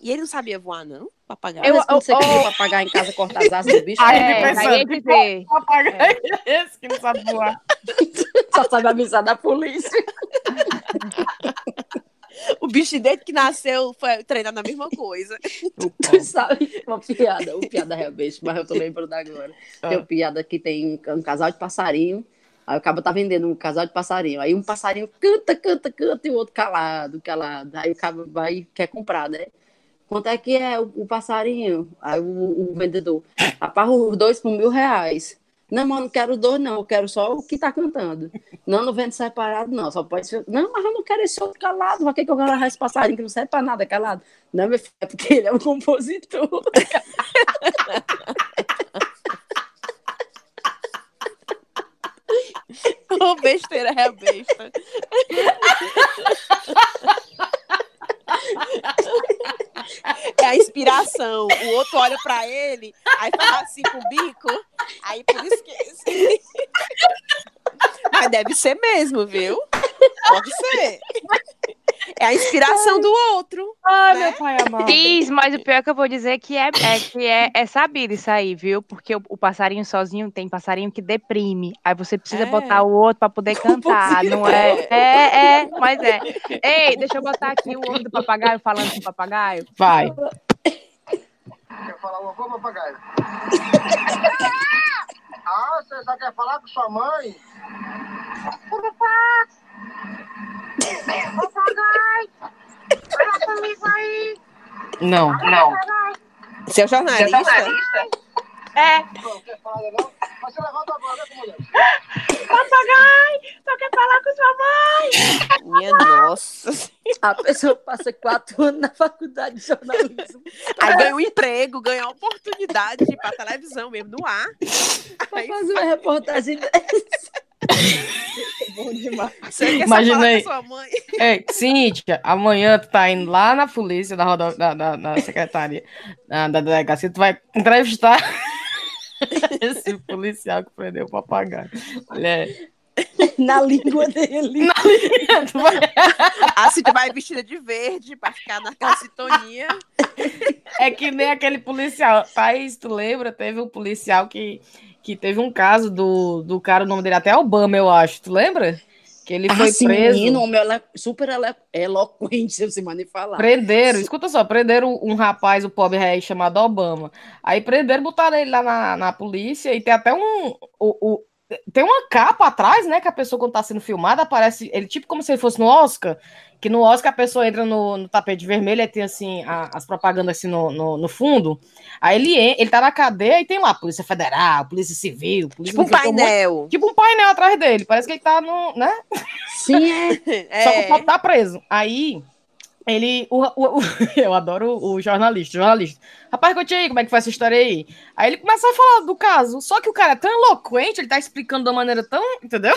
[SPEAKER 4] E ele não sabia voar, não? Papagaio.
[SPEAKER 2] Eu, eu, você eu, queria papagaio em casa cortar as asas do bicho?
[SPEAKER 3] Aí, é, pensando, aí dizer.
[SPEAKER 1] Papagaio é esse que não sabe voar? *laughs*
[SPEAKER 2] Só sabe avisar da polícia. *laughs*
[SPEAKER 4] O bicho desde que nasceu foi treinado na mesma coisa.
[SPEAKER 2] Tu sabe uma piada, uma piada realmente, mas eu tô lembrando agora. Ah. Tem uma piada que tem um casal de passarinho Aí o cabo tá vendendo um casal de passarinho. Aí um passarinho canta, canta, canta, e o outro calado, calado. Aí o cabo vai quer comprar, né? Quanto é que é o, o passarinho? Aí o, o vendedor, rapaz, os dois por mil reais. Não, mas não quero dois, não, eu quero só o que tá cantando. Não, não vende separado, não, só pode ser. Não, mas eu não quero esse outro calado, por que, eu quero esse passarinho que não serve pra nada, calado? Não, meu filho, é porque ele é um compositor. *laughs* *laughs*
[SPEAKER 4] Ô, besteira é besta. É a inspiração. O outro olha pra ele, aí faz assim com o bico, aí por isso que. *laughs* Mas deve ser mesmo, viu? Pode ser. É a inspiração do outro.
[SPEAKER 3] Ai, né? meu pai amado. Diz, mas o pior é que eu vou dizer que é, é que é, é sabido isso aí, viu? Porque o, o, passarinho sozinho tem passarinho que deprime. Aí você precisa é. botar o outro para poder *laughs* cantar, não é? É, é, mas é. Ei, deixa eu botar aqui o outro do papagaio falando com o papagaio.
[SPEAKER 1] Vai.
[SPEAKER 6] Quer falar alguma coisa, papagaio? ah, você só quer falar com sua mãe?
[SPEAKER 1] Fala comigo aí! Não, não.
[SPEAKER 4] Seu jornalista? Seu jornalista?
[SPEAKER 3] É.
[SPEAKER 6] Quer falar não? Mas você levanta!
[SPEAKER 3] Só quer falar com sua mãe!
[SPEAKER 4] Minha nossa!
[SPEAKER 2] A pessoa passa quatro anos na faculdade de jornalismo.
[SPEAKER 4] Aí ganha um emprego, ganha uma oportunidade de ir pra televisão mesmo, no ar.
[SPEAKER 2] Pra
[SPEAKER 4] Aí
[SPEAKER 2] fazer uma reportagem dessa.
[SPEAKER 3] Bom demais.
[SPEAKER 4] você quer só
[SPEAKER 1] Imagina
[SPEAKER 4] falar
[SPEAKER 1] aí.
[SPEAKER 4] com sua mãe.
[SPEAKER 1] É, Cíntia, amanhã tu tá indo lá na polícia, na, rodo... na, na, na secretaria, na, da delegacia, tu vai entrevistar *laughs* esse policial que prendeu o papagaio. Olha,
[SPEAKER 2] Na língua dele.
[SPEAKER 1] tu vai-
[SPEAKER 4] A Cíntia vai vestida de verde pra ficar naquela sintonia.
[SPEAKER 1] é que nem aquele policial. Thaís, tu lembra? Teve um policial que, que teve um caso do, do cara, o nome dele até Obama, eu acho. Tu lembra? Que ele foi
[SPEAKER 2] ah, sim,
[SPEAKER 1] preso.
[SPEAKER 2] menino, homem é super ele- eloquente, *laughs* se você nem falar.
[SPEAKER 1] Prenderam, escuta só, prenderam um rapaz, o pobre rei, chamado Obama. Aí prenderam, botaram ele lá na, na polícia e tem até um. O, o- tem uma capa atrás, né? Que a pessoa, quando tá sendo filmada, aparece. Ele, tipo como se ele fosse no Oscar. Que no Oscar a pessoa entra no, no tapete vermelho e tem assim a- as propagandas assim no, no, no fundo. Aí ele, ele tá na cadeia e tem lá Polícia Federal, Polícia Civil, Polícia
[SPEAKER 4] Tipo um
[SPEAKER 1] monte-
[SPEAKER 4] painel.
[SPEAKER 1] Tipo um painel atrás dele. Parece que ele tá no. né?
[SPEAKER 2] Sim, é. *laughs*
[SPEAKER 1] Só que o
[SPEAKER 4] É.
[SPEAKER 1] Pop tá preso. Aí, ele. o- o- o- *laughs* eu adoro o, jornalista, jornalista. Rapaz, conte aí, como é que foi essa história aí? Aí ele começa a falar do caso. Só que o cara é tão eloquente, ele tá explicando de uma maneira tão. Entendeu?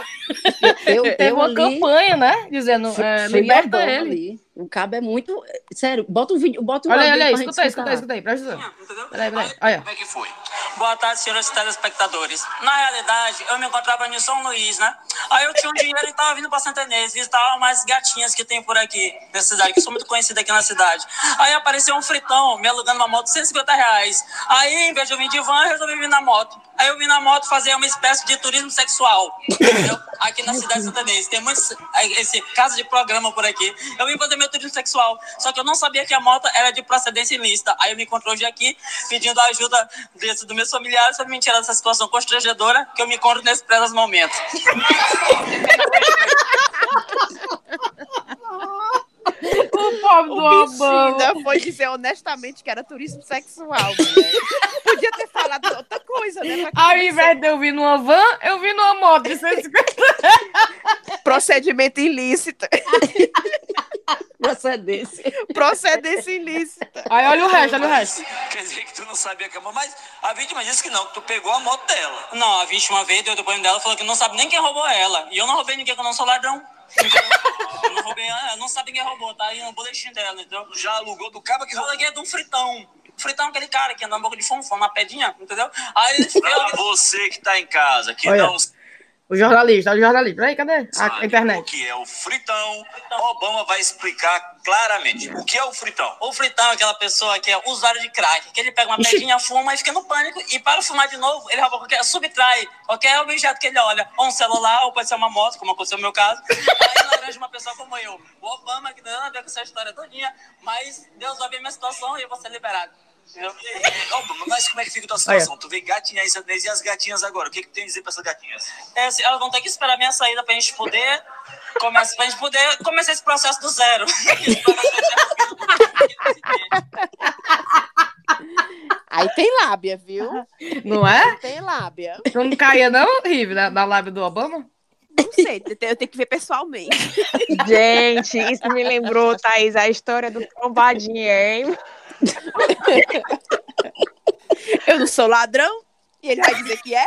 [SPEAKER 2] Eu, *laughs*
[SPEAKER 1] Teve
[SPEAKER 2] eu
[SPEAKER 1] uma
[SPEAKER 2] ali,
[SPEAKER 1] campanha, né? Dizendo,
[SPEAKER 2] fui-
[SPEAKER 1] é, liberta ele.
[SPEAKER 2] ali. O cabo é muito. Sério, bota o vídeo, bota o
[SPEAKER 1] Olha aí, olha aí, escuta aí, escuta aí, escuta aí, presta atenção.
[SPEAKER 7] Entendeu?
[SPEAKER 1] Peraí, peraí,
[SPEAKER 7] Aí,
[SPEAKER 1] olha.
[SPEAKER 7] Como é que foi? Boa tarde, senhores telespectadores. Na realidade, eu me encontrava em São Luís, né? Aí eu tinha um dinheiro e tava vindo pra Santa Inês, visitar umas gatinhas que tem por aqui, nessa cidade, que sou muito conhecida aqui na cidade. Aí apareceu um fritão me alugando uma moto de 150 reais. Aí, em vez de eu vir de van, eu resolvi vir na moto. Aí eu vim na moto fazer uma espécie de turismo sexual, entendeu? Aqui na cidade de Santa Inês. Tem muitos, esse caso de programa por aqui. Eu vim fazer meu turismo sexual, só que eu não sabia que a moto era de procedência ilícita. Aí eu me encontro hoje aqui pedindo a ajuda desse, dos meus familiares para me tirar dessa situação constrangedora que eu me encontro nesse presente momento.
[SPEAKER 1] O pobre do Obama.
[SPEAKER 4] ainda foi dizer honestamente que era turismo sexual, mulher. Podia ter falado outra coisa, né?
[SPEAKER 1] Ao invés de eu vir numa van, eu vim numa moto de 150. *laughs* *laughs*
[SPEAKER 4] Procedimento ilícito. *laughs* *laughs*
[SPEAKER 2] Procedência.
[SPEAKER 4] Procedência ilícita.
[SPEAKER 1] Aí olha o resto, olha o resto.
[SPEAKER 7] Quer dizer que tu não sabia que a moto. Mas a vítima disse que não, que tu pegou a moto dela. Não, a vítima veio, deu o depoimento dela, falou que não sabe nem quem roubou ela. E eu não roubei ninguém, que eu não sou ladrão. *laughs* Eu não roubei ela, não sabe quem roubou, tá aí no boletim dela, entendeu? Já alugou do cabo que roubou? Eu de um fritão. Fritão é aquele cara que anda na boca de fonfão, na pedinha, entendeu? Aí ele
[SPEAKER 8] Pra você que tá em casa, que
[SPEAKER 1] Olha.
[SPEAKER 8] não
[SPEAKER 1] O jornalista, o jornalista. Peraí, cadê?
[SPEAKER 8] sabe
[SPEAKER 1] A
[SPEAKER 8] o
[SPEAKER 1] internet.
[SPEAKER 8] que é o fritão, Obama vai explicar claramente o que é o fritão.
[SPEAKER 7] O fritão é aquela pessoa que é usuário de crack, que ele pega uma
[SPEAKER 1] Ixi.
[SPEAKER 7] pedinha, *laughs* fuma e fica no pânico, e para fumar de novo, ele rouba qualquer, subtrai qualquer objeto que ele olha, ou um celular, ou pode ser uma moto, como aconteceu no meu caso, *laughs* aí laranja uma pessoa como eu. O Obama, que não tem nada a ver com essa história todinha, mas Deus vai ver minha situação e eu vou ser liberado.
[SPEAKER 8] Mas como é que fica a tua situação? Tu vê gatinha aí, Santanês, e as gatinhas agora? O que, que tem a dizer pra essas gatinhas?
[SPEAKER 7] É, assim, elas vão ter que esperar minha saída pra gente poder começar, pra gente poder começar esse processo do zero.
[SPEAKER 4] Aí tem lábia, viu?
[SPEAKER 1] Não é?
[SPEAKER 4] Tem lábia.
[SPEAKER 1] Tu não caía, não, Rive, na, na lábia do Obama?
[SPEAKER 4] Não sei, eu tenho que ver pessoalmente.
[SPEAKER 3] Gente, isso me lembrou, Thaís, a história do trombadinha, hein?
[SPEAKER 4] Eu não sou ladrão e ele vai dizer que é?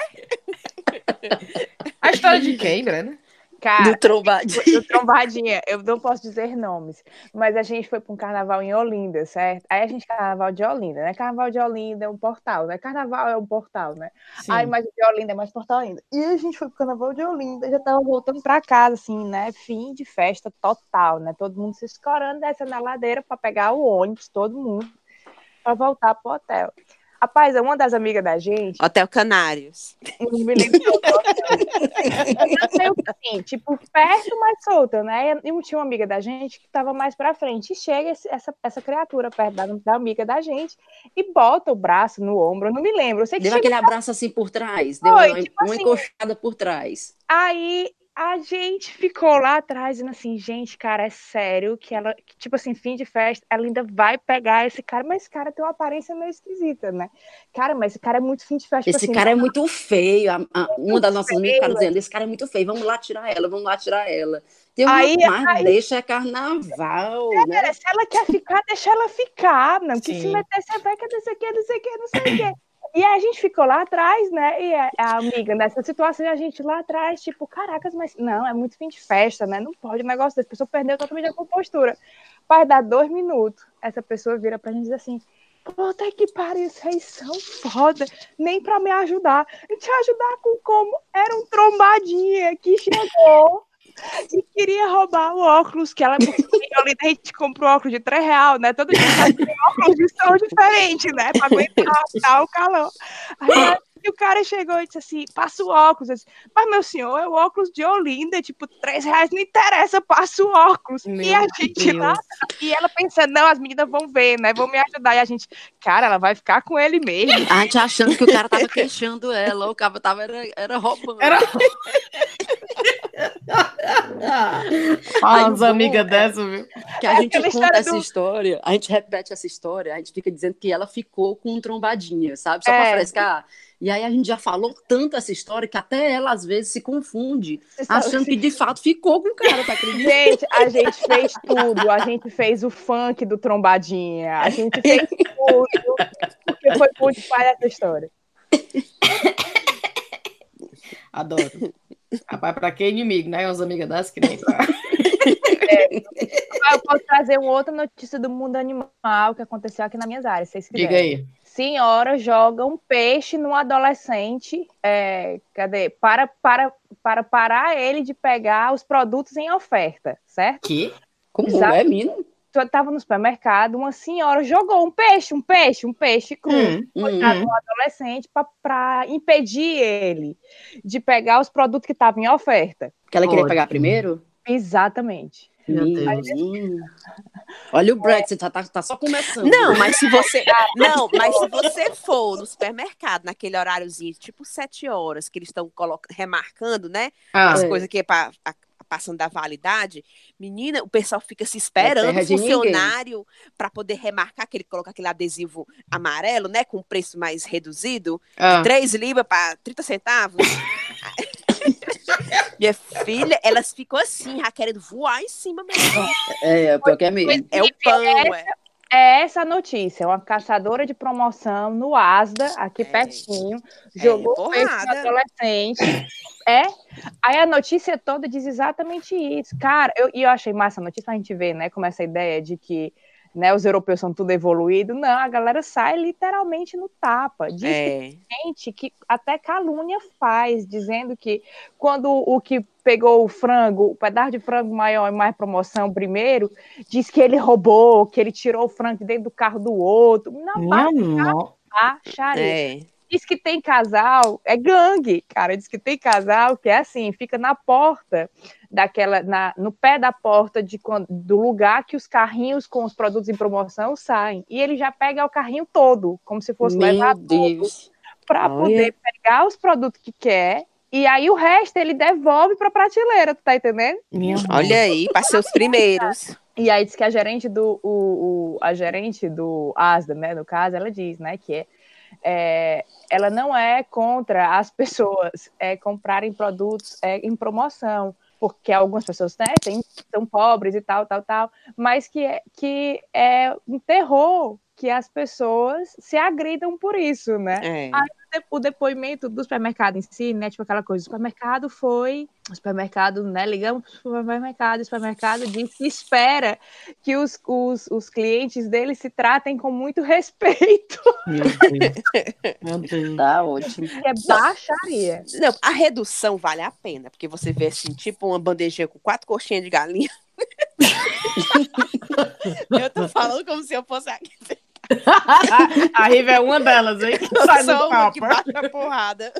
[SPEAKER 1] A história de quem, Breno?
[SPEAKER 3] Cara,
[SPEAKER 2] Do trombadinho.
[SPEAKER 3] do trombadinha, eu não posso dizer nomes, mas a gente foi para um carnaval em Olinda, certo? Aí a gente carnaval de Olinda, né? Carnaval de Olinda é um portal, né? Carnaval é um portal, né? Aí, mas de Olinda é mais portal ainda. E a gente foi pro carnaval de Olinda, já tava voltando pra casa, assim, né? Fim de festa total, né? Todo mundo se escorando, descendo na ladeira para pegar o ônibus, todo mundo, para voltar pro hotel. Rapaz, uma das amigas da gente,
[SPEAKER 4] Hotel Canários.
[SPEAKER 3] não me lembro do hotel. Eu que, assim, tipo, perto, mas solta, né? E tinha uma amiga da gente que tava mais pra frente. E chega essa, essa criatura perto da, da amiga da gente e bota o braço no ombro. Eu não me lembro. Eu sei que
[SPEAKER 2] Deu
[SPEAKER 3] chega
[SPEAKER 2] aquele abraço assim por trás. Deu uma,
[SPEAKER 3] tipo
[SPEAKER 2] uma
[SPEAKER 3] assim.
[SPEAKER 2] encoxada por trás.
[SPEAKER 3] Aí a gente ficou lá atrás dizendo assim, gente, cara, é sério que ela, que, tipo assim, fim de festa, ela ainda vai pegar esse cara, mas esse cara tem uma aparência meio esquisita, né? Cara, mas esse cara é muito fim de festa.
[SPEAKER 2] Esse
[SPEAKER 3] tipo
[SPEAKER 2] cara
[SPEAKER 3] assim,
[SPEAKER 2] é muito feio. A, a, uma das nossas amigas
[SPEAKER 3] feio.
[SPEAKER 2] dizendo: esse cara é muito feio, vamos lá tirar ela, vamos lá tirar ela. Tem uma,
[SPEAKER 3] Aí- aí-
[SPEAKER 2] deixa é carnaval, né?
[SPEAKER 3] Cara, se ela quer ficar, deixa ela ficar, não. Que se meter, você vai, que não sei o que, não sei o que, não sei o que. E a gente ficou lá atrás, né? E a, a amiga nessa situação, a gente lá atrás, tipo, caracas, mas não, é muito fim de festa, né? Não pode um negócio desse. A pessoa perdeu totalmente a compostura. Vai dar dois minutos, essa pessoa vira pra gente e diz assim: Puta que pariu, vocês são foda. Nem pra me ajudar. Te ajudar com como? Era um trombadinha que chegou e queria roubar o óculos que ela. Porque a gente comprou óculos de 3 reais, né? Todo dia faz óculos de som diferente, né? Pra aguentar *laughs* dar o calor. Aí e o cara chegou e disse assim: passa o óculos. Disse, Mas, meu senhor, é o óculos de Olinda, tipo, 3 reais não interessa, passa o óculos. e
[SPEAKER 1] Meu
[SPEAKER 3] a gente lá, e ela pensando, não, as meninas vão ver, né? Vão me ajudar. E a gente, cara, ela vai ficar com ele mesmo.
[SPEAKER 2] A gente achando que o cara tava queixando ela, o cara tava era, era roubando.
[SPEAKER 1] Era- *laughs*
[SPEAKER 2] Aí
[SPEAKER 1] Ah,
[SPEAKER 2] o
[SPEAKER 1] as
[SPEAKER 2] bom
[SPEAKER 1] amigas dessa, viu?
[SPEAKER 2] Que a
[SPEAKER 3] É
[SPEAKER 2] gente conta essa
[SPEAKER 3] do-
[SPEAKER 2] história, a gente repete essa história, a gente fica dizendo que ela ficou com um trombadinha, sabe? Só
[SPEAKER 3] É.
[SPEAKER 2] pra frescar. E aí a gente já falou tanto essa história que até ela às vezes se confunde, achando que de fato ficou com o cara, tá acreditando?
[SPEAKER 3] Gente, a gente fez tudo. A gente fez o funk do Trombadinha. A gente fez tudo. Porque foi muito pai essa história. *laughs*
[SPEAKER 1] Adoro. Rapaz, pra que inimigo, né? Umas amigas dessas que nem pra...
[SPEAKER 3] Ah, *laughs* Eu posso trazer uma outra notícia do mundo animal que aconteceu aqui na minhas áreas, se vocês
[SPEAKER 1] Diga
[SPEAKER 3] quiserem.
[SPEAKER 1] aí.
[SPEAKER 3] Senhora joga um peixe num adolescente. é, cadê? Para, para, para parar ele de pegar os produtos em oferta, certo?
[SPEAKER 1] Que?
[SPEAKER 2] Como
[SPEAKER 3] Exato.
[SPEAKER 2] é, mina?
[SPEAKER 3] Eu estava no supermercado, uma senhora jogou um peixe, um peixe, um peixe cru.
[SPEAKER 1] Hum,
[SPEAKER 3] foi
[SPEAKER 2] Hum,
[SPEAKER 3] um adolescente para impedir ele de pegar os produtos que estavam em oferta.
[SPEAKER 2] Que ela queria
[SPEAKER 1] Ótimo.
[SPEAKER 2] pegar primeiro?
[SPEAKER 3] Exatamente.
[SPEAKER 1] Meu
[SPEAKER 2] Menino. Olha o Brexit, tá, tá, tá só começando.
[SPEAKER 4] Não, mas se você. *laughs* Não, mas se você for no supermercado naquele horáriozinho, tipo sete horas, que eles estão remarcando, né?
[SPEAKER 1] Ah,
[SPEAKER 4] As
[SPEAKER 2] É.
[SPEAKER 4] coisas que é pra, a- passando da validade, menina, o pessoal fica se esperando, o funcionário, para poder remarcar, que ele coloca aquele adesivo amarelo, né? Com preço mais reduzido,
[SPEAKER 1] ah.
[SPEAKER 4] 3 libras para 30 centavos. *laughs* Minha filha, elas ficam assim, já querendo voar em cima mesmo.
[SPEAKER 2] É, pior que é mesmo.
[SPEAKER 4] É o pão, é.
[SPEAKER 3] É essa a notícia, uma caçadora de promoção no Asda, aqui
[SPEAKER 4] É.
[SPEAKER 3] pertinho, jogou peixe no
[SPEAKER 4] porrada.
[SPEAKER 3] adolescente. É. Aí a notícia toda diz exatamente isso. Cara, eu, e eu achei massa a notícia pra gente ver, né, como essa ideia de que né, os europeus são tudo evoluído. Não, a galera sai literalmente no tapa. Diz que
[SPEAKER 4] É.
[SPEAKER 3] gente que até calúnia faz, dizendo que quando o que pegou o frango, o pedaço de frango maior e mais promoção primeiro, diz que ele roubou, que ele tirou o frango de dentro do carro do outro.
[SPEAKER 1] Mão.
[SPEAKER 3] baixaria.
[SPEAKER 4] É.
[SPEAKER 3] Diz que tem casal, é gangue, cara. Diz que tem casal que é assim, fica na porta daquela, na, no pé da porta de, quando- do lugar que os carrinhos com os produtos em promoção saem. E ele já pega o carrinho todo, como se fosse levar
[SPEAKER 2] Meu
[SPEAKER 3] tudo
[SPEAKER 2] Deus.
[SPEAKER 3] para poder pegar os produtos que quer e aí o resto ele devolve para prateleira, tu tá entendendo?
[SPEAKER 1] Minha.
[SPEAKER 4] Olha aí, para ser os primeiros.
[SPEAKER 3] E aí diz que a gerente do o, o- a gerente do Asda, né, no caso, ela diz, né, que é, é, ela não é contra as *laughs* pessoas é, comprarem produtos é, em promoção, porque algumas pessoas né, têm, são pobres e tal, tal, tal, mas que é, que é um terror que as pessoas se agridam por isso, né?
[SPEAKER 4] É.
[SPEAKER 3] de- o depoimento do supermercado em si, né? Tipo aquela coisa, o supermercado foi. O supermercado, né? Ligamos para o supermercado, o supermercado diz que espera que os, os, os clientes dele se tratem com muito respeito.
[SPEAKER 1] Meu Deus. Meu Deus.
[SPEAKER 2] Tá ótimo.
[SPEAKER 3] É baixaria.
[SPEAKER 4] Não, a redução vale a pena, porque você vê assim, tipo uma bandejinha com quatro coxinhas de galinha. *laughs* eu tô falando como se eu fosse a *laughs*
[SPEAKER 1] A Riva é uma delas, hein? Que sai do
[SPEAKER 4] sou uma que bate a porrada.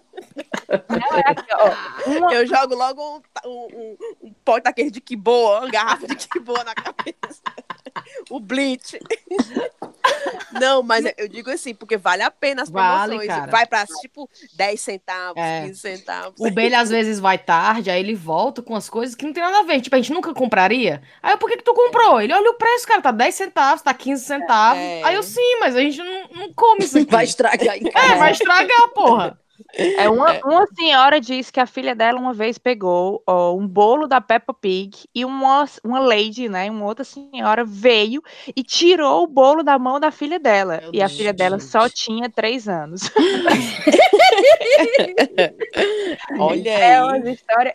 [SPEAKER 3] Não é aqui, ó. Uma,
[SPEAKER 4] Eu jogo logo um, um, um, um pote daquele de quiboa, uma garrafa de quiboa na cabeça. O bleach. Não, mas eu digo assim, porque vale a pena as
[SPEAKER 1] Vale,
[SPEAKER 4] promoções.
[SPEAKER 1] cara.
[SPEAKER 4] Vai pra, tipo, 10 centavos,
[SPEAKER 1] É.
[SPEAKER 4] 15 centavos.
[SPEAKER 1] O Bele às vezes vai tarde, aí ele volta com as coisas que não tem nada a ver. Tipo, a gente nunca compraria. Aí eu, por que que tu comprou? Ele, olha o preço, cara, tá 10 centavos, tá 15 centavos.
[SPEAKER 4] É.
[SPEAKER 1] Aí eu, sim, mas a gente não, não come isso *laughs* aqui.
[SPEAKER 2] Vai estragar em
[SPEAKER 1] É,
[SPEAKER 2] casa.
[SPEAKER 1] vai estragar, porra.
[SPEAKER 3] É, uma, uma senhora disse que a filha dela uma vez pegou ó, um bolo da Peppa Pig e uma, uma lady, né, uma outra senhora veio e tirou o bolo da mão da filha dela.
[SPEAKER 1] Meu
[SPEAKER 3] e a
[SPEAKER 1] Deus,
[SPEAKER 3] filha dela
[SPEAKER 1] gente.
[SPEAKER 3] só tinha três anos. *laughs*
[SPEAKER 4] Olha
[SPEAKER 3] É
[SPEAKER 4] aí.
[SPEAKER 3] uma história.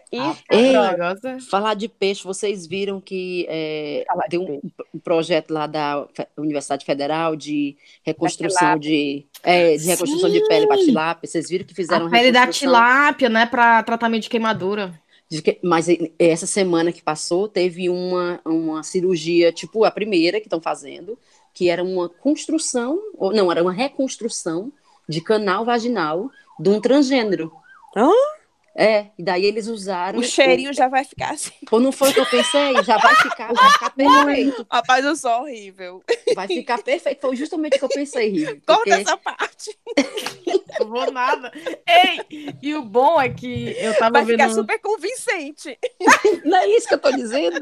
[SPEAKER 1] O negócio é-
[SPEAKER 2] Falar de peixe, vocês viram que é, tem um, um projeto lá da Universidade Federal de reconstrução de, é, de reconstrução de pele para tilápia. Vocês viram que fizeram
[SPEAKER 1] A pele da tilápia, né, pra tratamento de queimadura.
[SPEAKER 2] de que- mas essa semana que passou teve uma, uma cirurgia, tipo a primeira que estão fazendo, que era uma construção, ou não, era uma reconstrução de canal vaginal de um transgênero.
[SPEAKER 4] Hã?
[SPEAKER 2] É, e daí eles usaram.
[SPEAKER 4] O cheirinho já vai ficar assim.
[SPEAKER 2] Ou não foi o que eu pensei? Já vai ficar, vai ficar *laughs* perfeito.
[SPEAKER 4] Rapaz, eu sou horrível.
[SPEAKER 2] Vai ficar perfeito. Foi justamente o que eu pensei, Rive. *laughs*
[SPEAKER 4] Corta
[SPEAKER 2] Porque
[SPEAKER 4] essa parte. *laughs*
[SPEAKER 1] Não vou nada. Ei, e o bom é que eu tava
[SPEAKER 4] Vai
[SPEAKER 1] vendo...
[SPEAKER 4] ficar super convincente.
[SPEAKER 2] não é isso que eu tô dizendo.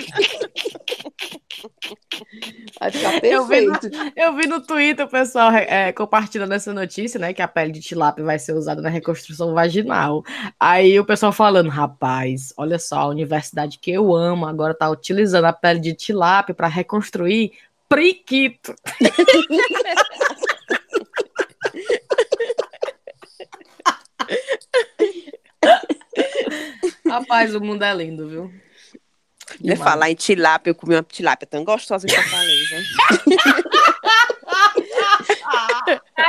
[SPEAKER 2] Vai ficar
[SPEAKER 1] Eu vi, no,
[SPEAKER 2] perfeito.
[SPEAKER 1] eu vi no Twitter o pessoal é, compartilhando essa notícia, né? Que a pele de tilápia vai ser usada na reconstrução vaginal. Aí o pessoal falando, rapaz, olha só, a universidade que eu amo agora tá utilizando a pele de tilápia para reconstruir priquito. *laughs* Rapaz, o mundo é lindo, viu? Demais.
[SPEAKER 4] falar em tilápia, eu comi uma tilápia tão gostosa em Fortaleza. *laughs*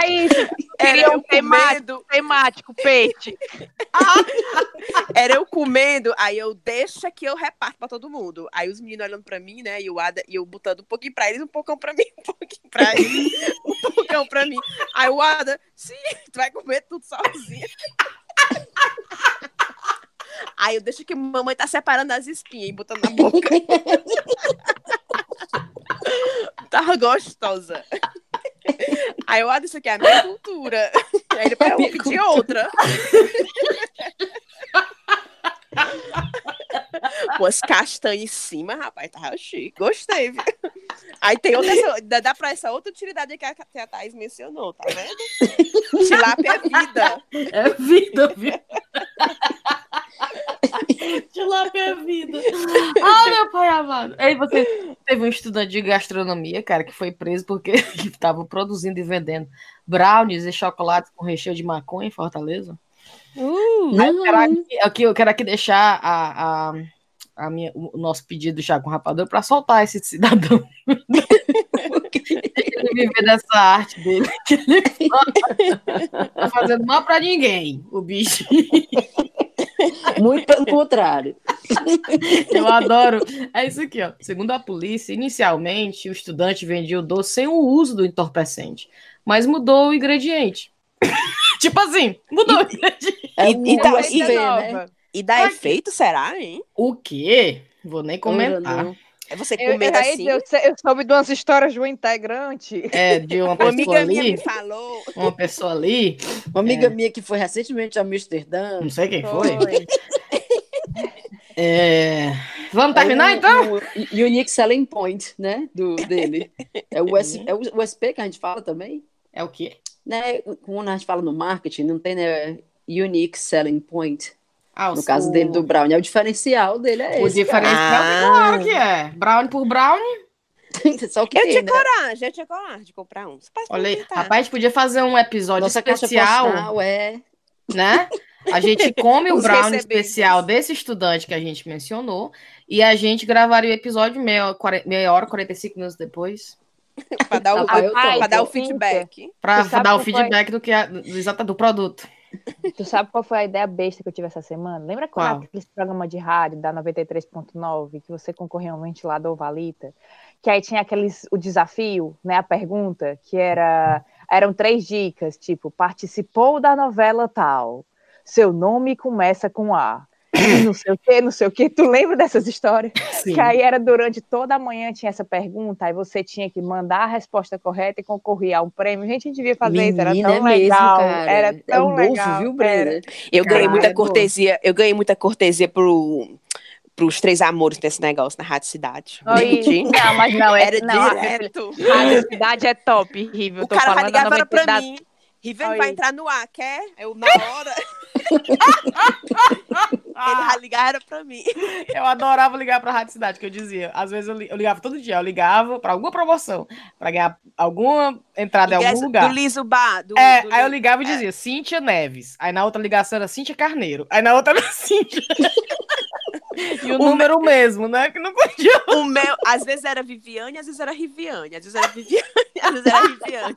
[SPEAKER 3] Aí,
[SPEAKER 4] Era
[SPEAKER 3] queria um
[SPEAKER 4] comendo,
[SPEAKER 3] temático, peixe. *laughs*
[SPEAKER 4] era eu comendo, aí eu deixa que eu reparto pra todo mundo. Aí os meninos olhando pra mim, né, e o Ada, e eu botando um pouquinho pra eles, um pouquinho pra *laughs* mim, um pouquinho pra eles, um pouquinho pra mim. Aí o Ada, sim, tu vai comer tudo sozinha. *laughs* Aí eu deixo que mamãe tá separando as espinhas e botando na boca. Tava gostosa. *laughs* Aí eu, ah, isso aqui é a minha cultura. *laughs* Aí depois eu vou pedir outra. *laughs* Umas castanhas em cima, rapaz, tava chique. Gostei, viu? Aí tem outra, dá dá pra essa outra utilidade que a, que a Thaís mencionou, tá vendo? Tilápia é vida.
[SPEAKER 1] É vida, viu? Tilápia é vida. Ai, *laughs* meu pai amado. Aí você teve um estudante de gastronomia, cara, que foi preso porque *laughs* estava produzindo e vendendo brownies e chocolates com recheio de maconha em Fortaleza.
[SPEAKER 2] Não,
[SPEAKER 1] Quero aqui, aqui- eu quero aqui deixar a, a, a minha, o nosso pedido já com o rapador para soltar esse cidadão. ele viver dessa arte dele. que *laughs* ele. Tá fazendo mal para ninguém, o bicho.
[SPEAKER 2] Muito pelo contrário.
[SPEAKER 1] Eu adoro. É isso aqui, ó. Segundo a polícia, inicialmente o estudante vendia o doce sem o uso do entorpecente, mas mudou o ingrediente. *laughs* tipo assim, mudou o ingrediente.
[SPEAKER 2] É
[SPEAKER 4] E- e tá-
[SPEAKER 3] Receita
[SPEAKER 2] né?
[SPEAKER 4] E dá
[SPEAKER 1] Ai,
[SPEAKER 4] efeito, será, hein?
[SPEAKER 1] O quê? Vou nem comentar.
[SPEAKER 2] Não.
[SPEAKER 4] É você
[SPEAKER 3] Eu, eu, aí
[SPEAKER 4] assim.
[SPEAKER 3] eu, eu soube de umas histórias de um integrante.
[SPEAKER 1] É, de uma *laughs*
[SPEAKER 4] Uma
[SPEAKER 1] pessoa
[SPEAKER 4] amiga minha
[SPEAKER 1] ali.
[SPEAKER 4] me falou.
[SPEAKER 1] Uma pessoa ali.
[SPEAKER 2] Uma amiga minha que foi recentemente a Amsterdã.
[SPEAKER 1] Não sei quem foi.
[SPEAKER 3] Foi.
[SPEAKER 1] É, Vamos terminar
[SPEAKER 2] É o-
[SPEAKER 1] então?
[SPEAKER 2] o Unique Selling Point, né? Do, dele. É o, US, é o USP que a gente fala também.
[SPEAKER 1] É o quê?
[SPEAKER 2] Né? Quando a gente fala no marketing, não tem né? Unique Selling Point.
[SPEAKER 1] Ah,
[SPEAKER 2] No caso dele, do Brown. É o diferencial dele, é
[SPEAKER 1] O
[SPEAKER 2] esse.
[SPEAKER 1] diferencial,
[SPEAKER 4] Ah.
[SPEAKER 1] claro que é. Brownie por brownie.
[SPEAKER 2] cara. *laughs* Só o que
[SPEAKER 4] Eu
[SPEAKER 2] tem,
[SPEAKER 4] tinha
[SPEAKER 2] né?
[SPEAKER 4] coragem, eu tinha coragem de comprar um.
[SPEAKER 1] Olha aí. Rapaz, a gente podia fazer um episódio
[SPEAKER 2] Nossa
[SPEAKER 1] especial,
[SPEAKER 2] postal é...
[SPEAKER 1] né? A gente come *laughs* o brownie
[SPEAKER 4] recebíveis.
[SPEAKER 1] especial desse estudante que a gente mencionou e a gente gravaria o episódio meia, meia hora, 45 minutos depois, *laughs*
[SPEAKER 4] Pra dar o,
[SPEAKER 2] Ah,
[SPEAKER 4] pra dar o feedback.
[SPEAKER 1] para dar o feedback do que a- do, exata- do produto.
[SPEAKER 3] Tu sabe qual foi a ideia besta que eu tive essa semana? Lembra quando
[SPEAKER 1] Qual?
[SPEAKER 3] aquele programa de rádio da 93.9 que você concorria a um ventilador valita? Que aí tinha aqueles o desafio, né, a pergunta, que era eram três dicas, tipo, participou da novela tal. Seu nome começa com A. não sei o que, não sei o que. Tu lembra dessas histórias? *laughs*
[SPEAKER 1] Sim.
[SPEAKER 3] Que aí era durante toda a manhã tinha essa pergunta, aí você tinha que mandar a resposta correta e concorrer ao prêmio. Gente, a gente devia fazer isso, era
[SPEAKER 2] Menina,
[SPEAKER 3] tão
[SPEAKER 2] é mesmo,
[SPEAKER 3] legal.
[SPEAKER 2] cara.
[SPEAKER 3] Era
[SPEAKER 2] é
[SPEAKER 3] tão
[SPEAKER 2] um
[SPEAKER 3] legal.
[SPEAKER 2] mofo, viu, Brenda?
[SPEAKER 4] Eu ganhei
[SPEAKER 3] Caralho,
[SPEAKER 4] muita
[SPEAKER 3] é bom.
[SPEAKER 4] cortesia, eu ganhei muita cortesia pro, pros três amores desse negócio na Rádio Cidade.
[SPEAKER 3] Oi, *laughs* não, mas não, é,
[SPEAKER 4] Era
[SPEAKER 3] não, a-
[SPEAKER 4] direto.
[SPEAKER 3] a cidade é top, Rivel.
[SPEAKER 4] O
[SPEAKER 3] Tô
[SPEAKER 4] cara
[SPEAKER 3] da
[SPEAKER 4] agora pra
[SPEAKER 3] 90
[SPEAKER 4] mim. Riven
[SPEAKER 3] Oi.
[SPEAKER 4] vai entrar no ar, quer? Eu *laughs* na hora. Ele vai ligar era pra mim. *laughs*
[SPEAKER 1] Eu adorava ligar pra Rádio Cidade, que eu dizia. Às vezes eu, li- eu ligava todo dia, eu ligava pra alguma promoção, pra ganhar alguma entrada em algum lugar.
[SPEAKER 4] Do Liso Bar. Do,
[SPEAKER 1] É,
[SPEAKER 4] do
[SPEAKER 1] aí eu
[SPEAKER 4] Li-
[SPEAKER 1] ligava e dizia Cíntia Neves. Aí na outra ligação era Cíntia Carneiro. Aí na outra era *laughs* Cíntia. e o,
[SPEAKER 4] O
[SPEAKER 1] número mesmo, né? Que não podia.
[SPEAKER 4] O meu, às vezes era Viviane, às vezes era Riviane. Às vezes era Viviane, *laughs* às vezes era Riviane.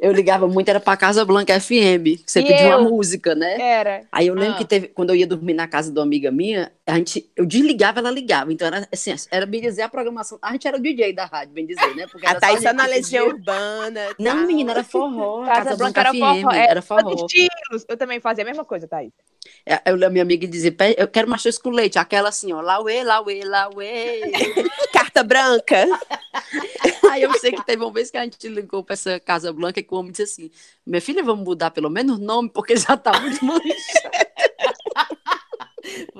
[SPEAKER 2] Eu ligava muito, era pra Casa Blanca FM. Você
[SPEAKER 3] E
[SPEAKER 2] pedia
[SPEAKER 3] eu?
[SPEAKER 2] uma música, né?
[SPEAKER 3] Era.
[SPEAKER 2] Aí eu lembro
[SPEAKER 1] Ah.
[SPEAKER 2] que teve, quando eu ia dormir na casa de uma amiga minha, a gente, eu desligava, ela ligava. Então era assim, era bem dizer a programação. A gente era o DJ da rádio, bem dizer, né? Porque
[SPEAKER 4] A
[SPEAKER 2] era
[SPEAKER 4] Thaís
[SPEAKER 2] gente
[SPEAKER 4] na Legião. Urbana.
[SPEAKER 2] Não,
[SPEAKER 4] tal.
[SPEAKER 2] menina, era forró. *laughs*
[SPEAKER 3] Casa
[SPEAKER 2] Casa,
[SPEAKER 3] Blanca
[SPEAKER 2] Blanca,
[SPEAKER 3] era
[SPEAKER 2] FM,
[SPEAKER 3] forró,
[SPEAKER 2] era
[SPEAKER 3] Todos
[SPEAKER 2] forró.
[SPEAKER 3] estilos. Eu também fazia a mesma coisa, Thaís.
[SPEAKER 2] É, Eu, a minha amiga dizia, "Pe- eu quero machos com leite, aquela assim, ó, lauê, lauê, lauê. *laughs*
[SPEAKER 4] Carta branca. *laughs*
[SPEAKER 2] Aí eu sei que teve uma vez que a gente ligou pra essa Casa Blanca que o homem disse assim, minha filha, vamos mudar pelo menos o nome, porque já tá muito *laughs* manchado.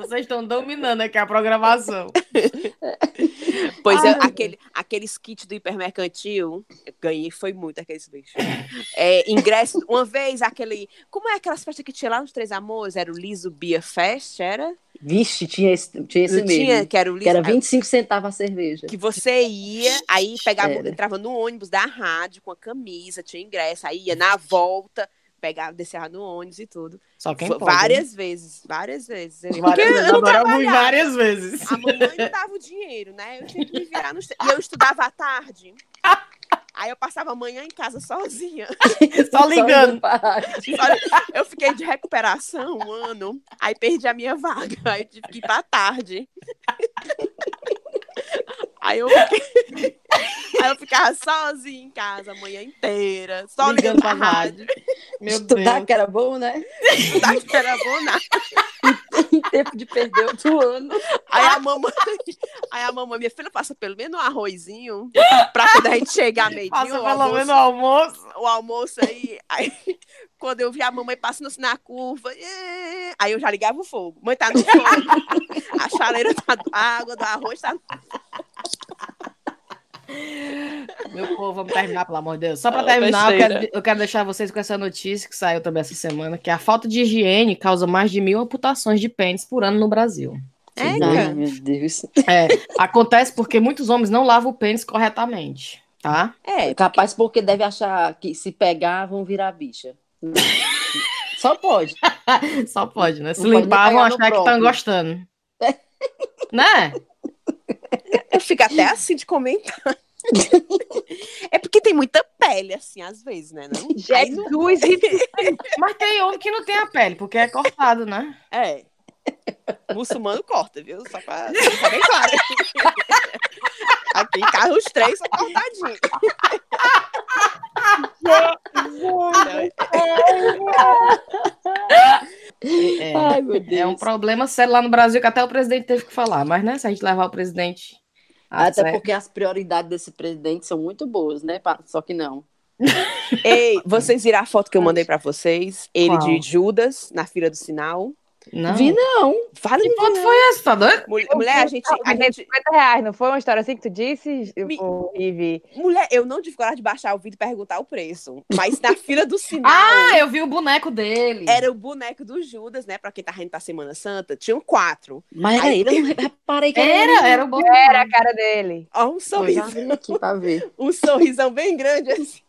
[SPEAKER 1] Vocês estão dominando aqui a programação. *laughs*
[SPEAKER 4] Pois
[SPEAKER 2] Ai,
[SPEAKER 4] eu, aquele, aqueles kits do hipermercantil, ganhei, foi muito aqueles bichos. É, ingresso, uma vez aquele. Como é aquelas festas que tinha lá nos Três Amores? Era o Liso Beer Fest, era?
[SPEAKER 2] Vixe, tinha esse, tinha esse
[SPEAKER 4] Não tinha,
[SPEAKER 2] mesmo.
[SPEAKER 4] que era o Liso.
[SPEAKER 2] Que era 25 centavos a cerveja.
[SPEAKER 4] Que você ia, aí pegava,
[SPEAKER 2] Era.
[SPEAKER 4] entrava no ônibus da rádio com a camisa, tinha ingresso, aí ia na volta, pegava, descia no ônibus e tudo.
[SPEAKER 1] Só quem pode.
[SPEAKER 4] várias vezes, várias vezes. Eu-
[SPEAKER 1] né?
[SPEAKER 4] Porque
[SPEAKER 1] Várias vezes,
[SPEAKER 4] eu não trabalhava.
[SPEAKER 1] várias vezes.
[SPEAKER 4] A mamãe não dava o dinheiro, né? Eu tinha que me virar nos... E eu estudava à tarde. Aí eu passava a manhã em casa sozinha. *laughs*
[SPEAKER 1] Só ligando.
[SPEAKER 4] Eu fiquei de recuperação um ano, aí perdi a minha vaga. Aí eu tive que ir pra tarde. *laughs* Aí eu, aí eu ficava sozinha em casa a manhã inteira, só ligando,
[SPEAKER 1] Ligando
[SPEAKER 4] pra
[SPEAKER 1] pra
[SPEAKER 4] rádio.
[SPEAKER 1] Meu
[SPEAKER 2] Estudar
[SPEAKER 1] Deus.
[SPEAKER 2] que era bom, né?
[SPEAKER 4] Estudar que era bom nada. *laughs*
[SPEAKER 2] Em tempo de perder outro ano.
[SPEAKER 4] Aí a mamãe, aí a mamãe, minha filha, passa pelo menos um arrozinho pra quando a gente chegar meio-dia.
[SPEAKER 1] Passa
[SPEAKER 4] o
[SPEAKER 1] pelo
[SPEAKER 4] almoço-
[SPEAKER 1] menos o almoço.
[SPEAKER 4] o almoço aí. Aí, quando eu vi a mamãe passando assim na curva, aí eu já ligava o fogo. Mãe, tá no fogo. A chaleira tá. A água do arroz tá.
[SPEAKER 1] Meu povo, vamos terminar, pelo amor de Deus. Só para
[SPEAKER 2] Ah,
[SPEAKER 1] terminar, eu quero, eu quero deixar vocês com essa notícia que saiu também essa semana, que a falta de higiene causa mais de mil amputações de pênis por ano no Brasil.
[SPEAKER 4] É,
[SPEAKER 2] Ai, meu Deus.
[SPEAKER 1] É, acontece porque muitos homens não lavam o pênis corretamente, tá?
[SPEAKER 4] É,
[SPEAKER 2] Capaz porque deve achar que se pegar vão virar bicha. *laughs* Só pode.
[SPEAKER 1] Só pode, né? Se
[SPEAKER 2] Não
[SPEAKER 1] limpar, vão achar que estão gostando. né? *laughs*
[SPEAKER 4] eu fico até assim de comentar. É porque tem muita pele, assim, às vezes, né? Não?
[SPEAKER 3] Jesus
[SPEAKER 1] Mas tem homem que não tem a pele, porque é cortado, né?
[SPEAKER 4] É. Muçulmano corta, viu? Só pra bem claro. *laughs* Aqui em casa os três são cortadinhos.
[SPEAKER 1] É,
[SPEAKER 2] Ai, meu Deus.
[SPEAKER 1] é um problema sério lá no Brasil que até o presidente teve que falar. Mas, né, se a gente levar o presidente.
[SPEAKER 2] Até
[SPEAKER 1] sério-
[SPEAKER 2] porque as prioridades desse presidente são muito boas, né? Só que não.
[SPEAKER 4] Ei, vocês viram a foto que eu mandei pra vocês? Ele
[SPEAKER 1] Qual?
[SPEAKER 4] de Judas na fila do sinal.
[SPEAKER 1] Não.
[SPEAKER 2] Vi, não.
[SPEAKER 4] Fala
[SPEAKER 1] Que foto foi essa, tá doido?
[SPEAKER 4] Mulher, mulher, a gente, a gente,
[SPEAKER 3] 50 reais, não foi uma história assim que tu disse,
[SPEAKER 4] Me-
[SPEAKER 3] ô, Ivi?
[SPEAKER 4] mulher, eu não tive coragem de baixar o vídeo e perguntar o preço, mas na *laughs* fila do sinal
[SPEAKER 1] Ah, eu vi o boneco dele.
[SPEAKER 4] era o boneco do Judas, né? Pra quem tá indo pra Semana Santa, tinham quatro.
[SPEAKER 2] Mas era
[SPEAKER 4] Aí-
[SPEAKER 2] ele, eu não reparei que
[SPEAKER 1] Era, era o bom.
[SPEAKER 3] Era a cara dele.
[SPEAKER 4] Ó, um sorriso,
[SPEAKER 2] aqui pra ver. *laughs*
[SPEAKER 4] um sorrisão bem grande assim.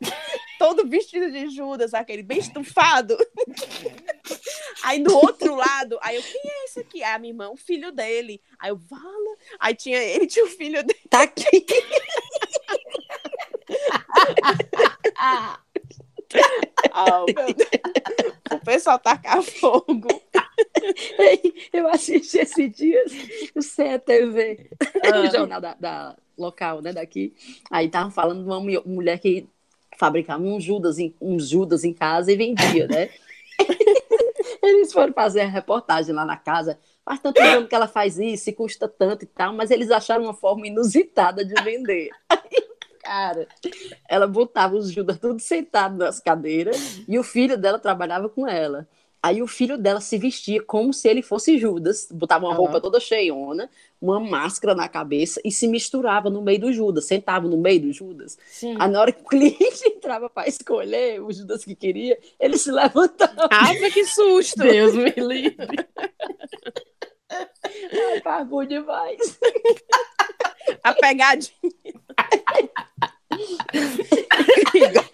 [SPEAKER 4] *laughs* Todo vestido de Judas, aquele bem estufado. Aí do outro lado, aí eu, quem é esse aqui? Aí a minha irmã, o filho dele. Aí eu, vala. Aí tinha ele, tinha o filho dele.
[SPEAKER 2] Tá aqui.
[SPEAKER 4] Ah, *laughs* meu Deus. O pessoal tacar fogo.
[SPEAKER 2] Eu assisti esse dia o CETV,
[SPEAKER 1] Ah.
[SPEAKER 2] o jornal da, da local, né, daqui. Aí tava falando de uma mu- mulher que fabricava um Judas, em, um Judas em casa e vendia, né? *laughs* Eles foram fazer a reportagem lá na casa. Faz tanto tempo que ela faz isso e custa tanto e tal, mas eles acharam uma forma inusitada de vender. *laughs* Cara, ela botava os Judas tudo sentado nas cadeiras e o filho dela trabalhava com ela. Aí o filho dela se vestia como se ele fosse Judas, botava uma
[SPEAKER 1] Aham.
[SPEAKER 2] roupa toda cheiona, uma máscara na cabeça e se misturava no meio do Judas, sentava no meio do Judas.
[SPEAKER 1] Sim.
[SPEAKER 2] Aí na hora que o *laughs* cliente entrava para escolher o Judas que queria, ele se levantava.
[SPEAKER 4] Ave, que susto!
[SPEAKER 1] Deus me livre. *laughs*
[SPEAKER 2] Ai, bom demais.
[SPEAKER 4] A pegadinha. *laughs*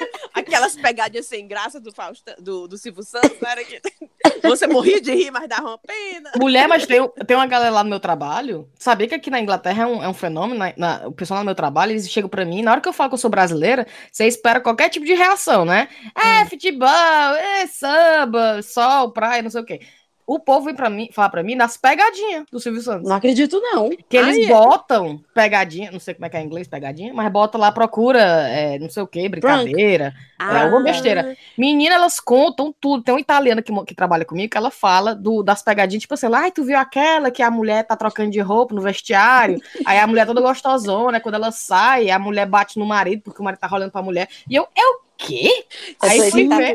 [SPEAKER 4] Aquelas pegadinhas sem graça do, Fausto, do, do Silvio Santos, era que *laughs* você morria de rir, mas dava uma pena.
[SPEAKER 1] Mulher, mas tem, tem uma galera lá no meu trabalho. Sabia que aqui na Inglaterra é um, é um fenômeno? na- na- o pessoal lá no meu trabalho, eles chegam pra mim. Na hora que eu falo que eu sou brasileira, você espera qualquer tipo de reação, né? É, futebol, é samba, sol, praia, não sei o quê. O povo vem pra mim, falar pra mim das pegadinhas do Silvio Santos.
[SPEAKER 2] Não acredito, não.
[SPEAKER 1] Que eles
[SPEAKER 4] Ai, é.
[SPEAKER 1] botam pegadinha, não sei como é que é em inglês, pegadinha, mas bota lá, procura, é, não sei o que, brincadeira. É alguma besteira. Menina, elas contam tudo. Tem uma italiana que, que trabalha comigo que ela fala do, das pegadinhas, tipo assim, ai, tu viu aquela que a mulher tá trocando de roupa no vestiário? *laughs* aí a mulher toda gostosona, quando ela sai, a mulher bate no marido, porque o marido tá rolando pra mulher. E eu, é o quê? Aí
[SPEAKER 2] Essa
[SPEAKER 1] fui
[SPEAKER 2] tá
[SPEAKER 1] ver.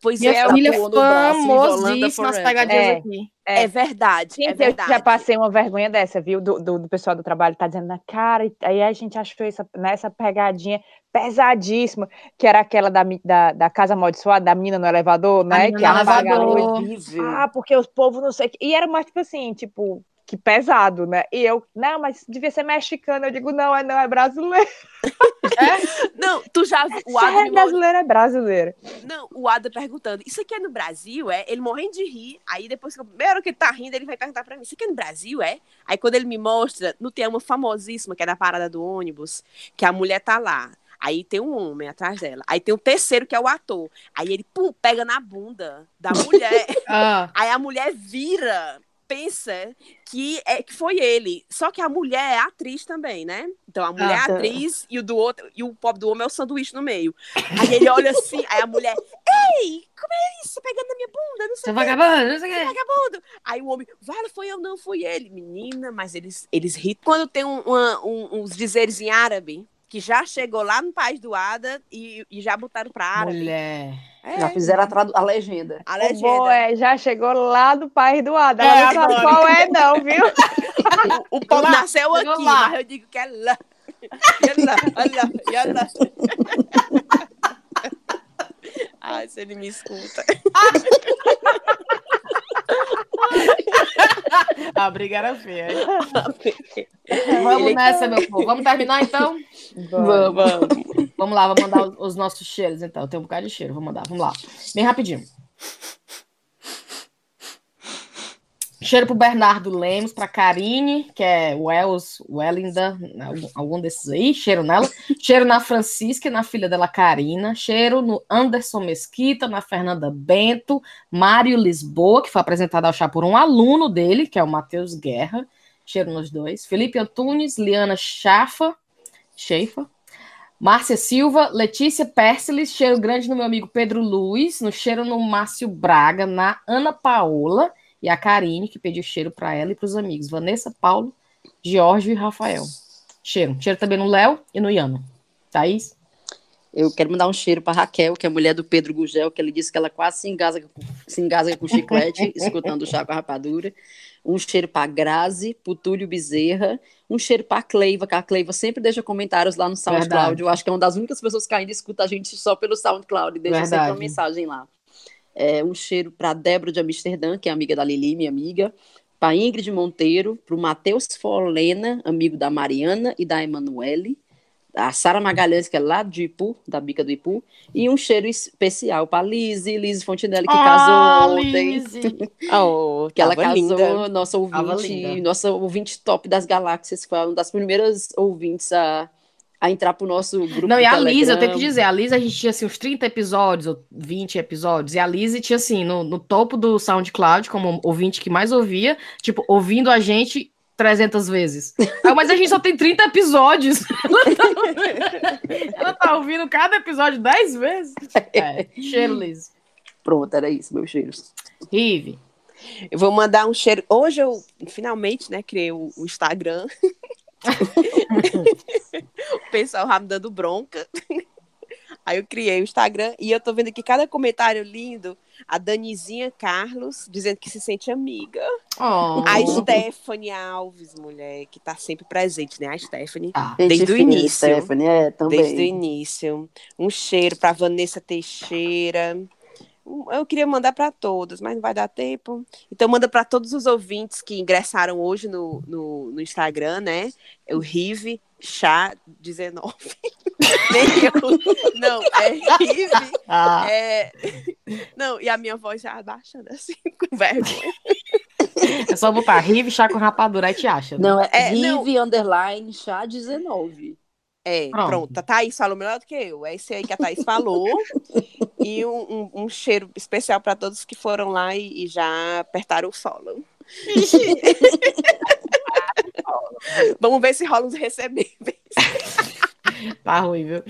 [SPEAKER 4] Pois
[SPEAKER 1] Minha
[SPEAKER 4] é,
[SPEAKER 1] família é
[SPEAKER 2] braço, Yolanda
[SPEAKER 1] famosíssima nas
[SPEAKER 2] Forever.
[SPEAKER 1] pegadinhas
[SPEAKER 3] É.
[SPEAKER 1] aqui.
[SPEAKER 4] é verdade, é
[SPEAKER 3] Gente, eu
[SPEAKER 4] verdade.
[SPEAKER 3] já passei uma vergonha dessa, viu? Do, do, do pessoal do trabalho tá dizendo na cara, e aí a gente achou essa, nessa pegadinha pesadíssima, que era aquela da, da, da casa amaldiçoada, da menina no elevador, né? Que
[SPEAKER 1] no
[SPEAKER 3] apaga a
[SPEAKER 1] elevador.
[SPEAKER 3] luz. Ah, porque os povos não sei o quê. E era mais tipo assim, tipo, que pesado, né? E eu, não, mas devia ser mexicano. Eu digo, não, é não, é brasileiro. *laughs*
[SPEAKER 4] Não, tu já viu o Adam
[SPEAKER 3] é
[SPEAKER 4] me
[SPEAKER 3] brasileiro, é brasileiro.
[SPEAKER 4] Não, o Ada perguntando, isso aqui é no Brasil, é? Ele morrendo de rir, aí depois que eu, primeira hora que ele tá rindo, ele vai perguntar pra mim, isso aqui é no Brasil, é? Aí quando ele me mostra, no tem uma famosíssima, que é da parada do ônibus, que a mulher tá lá, aí tem um homem atrás dela, aí tem o terceiro, que é o ator, aí ele, pum, pega na bunda da mulher, *laughs*
[SPEAKER 1] Ah,
[SPEAKER 4] aí a mulher vira, pensa que, é, que foi ele, só que a mulher é atriz também, né? Então a mulher
[SPEAKER 1] Ah.
[SPEAKER 4] é atriz e o do outro, e o pobre do homem é o sanduíche no meio. Aí ele olha assim, aí a mulher, ei, como é isso? Pegando na minha bunda, não sei o
[SPEAKER 1] vagabundo, não sei o quê.
[SPEAKER 4] vagabundo. Aí o homem, vale, foi eu, não foi ele. Menina, mas eles, eles ri. Quando tem um- uma- um- uns dizeres em árabe, que já chegou lá no país do Ada e, e já botaram pra árabe.
[SPEAKER 1] Mulher.
[SPEAKER 4] É,
[SPEAKER 2] Já fizeram a, tradu- a legenda.
[SPEAKER 4] a legenda.
[SPEAKER 3] bom é, já chegou lá do país do Ada.
[SPEAKER 1] É,
[SPEAKER 3] não sabe qual é, não, viu?
[SPEAKER 4] O, o povo
[SPEAKER 1] Lá,
[SPEAKER 4] nasceu aqui,
[SPEAKER 1] lá.
[SPEAKER 4] mas eu digo que é lá. É lá, é lá, é lá. Ai, se ele me escuta. *laughs* *laughs*
[SPEAKER 1] A briga era feia. hein? *laughs* Vamos nessa, meu povo. Vamos terminar então?
[SPEAKER 2] Vamos, vamos.
[SPEAKER 1] Vamos lá, vou mandar os, os nossos cheiros, então. Tenho um bocado de cheiro, vou mandar. Vamos lá. Bem rapidinho. Cheiro pro Bernardo Lemos, pra Karine, que é Wells, Wellinda, algum, algum desses aí. Cheiro nela. Cheiro na Francisca na filha dela, Karina. Cheiro no Anderson Mesquita, na Fernanda Bento. Mário Lisboa, que foi apresentado ao chá por um aluno dele, que é o Matheus Guerra. Cheiro nos dois. Felipe Antunes, Liana Chafa. Schaefer. Márcia Silva, Letícia Persiles, cheiro grande no meu amigo Pedro Luiz, no cheiro no Márcio Braga, na Ana Paola e a Karine, que pediu cheiro para ela e para os amigos, Vanessa, Paulo, Giorgio e Rafael. Cheiro. Cheiro também no Léo e no Iano. Thaís?
[SPEAKER 2] Eu quero mandar um cheiro para Raquel, que é a mulher do Pedro Gugel, que ele disse que ela quase se engasga, com- se engasga com chiclete, *laughs* escutando o chá com a rapadura. Um cheiro para Grazi, pro Túlio Bezerra. Um cheiro para Cleiva, que a Cleiva sempre deixa comentários lá no SoundCloud.
[SPEAKER 1] Verdade.
[SPEAKER 2] Eu acho que é uma das únicas pessoas que ainda escuta a gente só pelo SoundCloud e deixa sempre
[SPEAKER 1] Verdade.
[SPEAKER 2] uma mensagem lá. É, um cheiro para Débora de Amsterdã, que é amiga da Lili, minha amiga. Para Ingrid Monteiro, para o Matheus Folena, amigo da Mariana e da Emanuele. A Sara Magalhães, que é lá de Ipu, da Bica do Ipu, e um cheiro especial para Lizzie, Lizzie Fontinelli, que casou ontem, *laughs*
[SPEAKER 4] Oh, *laughs*
[SPEAKER 2] que ela casou,
[SPEAKER 4] linda.
[SPEAKER 2] nossa ouvinte, nossa ouvinte top das galáxias, foi uma das primeiras ouvintes a, a entrar pro nosso grupo
[SPEAKER 1] Não, e a Liz, eu tenho que dizer, a Liz a gente tinha assim, uns 30 episódios, ou 20 episódios, e a Liz tinha assim, no, no topo do SoundCloud, como ouvinte que mais ouvia, tipo, ouvindo a gente 300 vezes. Ah, mas a gente só tem 30 episódios. Ela tá, ela tá ouvindo cada episódio 10 vezes. É, cheiro, Liz.
[SPEAKER 2] Pronto, era isso, meus cheiros.
[SPEAKER 1] Rive.
[SPEAKER 4] Eu vou mandar um cheiro. Hoje eu finalmente, né, criei o, o Instagram. *laughs* o pessoal já me dando bronca. Aí eu criei o Instagram e eu tô vendo aqui cada comentário lindo. A Danizinha Carlos dizendo que se sente amiga.
[SPEAKER 1] Oh.
[SPEAKER 4] A Stephanie Alves, mulher, que tá sempre presente, né? A Stephanie.
[SPEAKER 1] Ah,
[SPEAKER 4] Desde o início.
[SPEAKER 2] Stephanie, é, também.
[SPEAKER 4] Desde o início. Um cheiro para Vanessa Teixeira. Eu queria mandar para todas, mas não vai dar tempo. Então, manda para todos os ouvintes que ingressaram hoje no, no, no Instagram, né? É O Rive Chá 19. *laughs* Nem eu. Não, é Rive.
[SPEAKER 1] Ah,
[SPEAKER 4] É... Não, e a minha voz já abaixando assim, *laughs* com vergonha.
[SPEAKER 1] é só botar Rive, chá com rapadura, aí te acha. né?
[SPEAKER 2] Não, é,
[SPEAKER 4] É, não.
[SPEAKER 2] Rive Underline Chá 19.
[SPEAKER 4] É,
[SPEAKER 1] Pronto.
[SPEAKER 4] pronto. A Thaís falou melhor do que eu. É esse aí que a Thaís falou. E um, um- um cheiro especial para todos que foram lá e, e já apertaram o follow. *laughs* Vamos ver se rola uns recebíveis. *laughs*
[SPEAKER 1] Tá ruim, viu?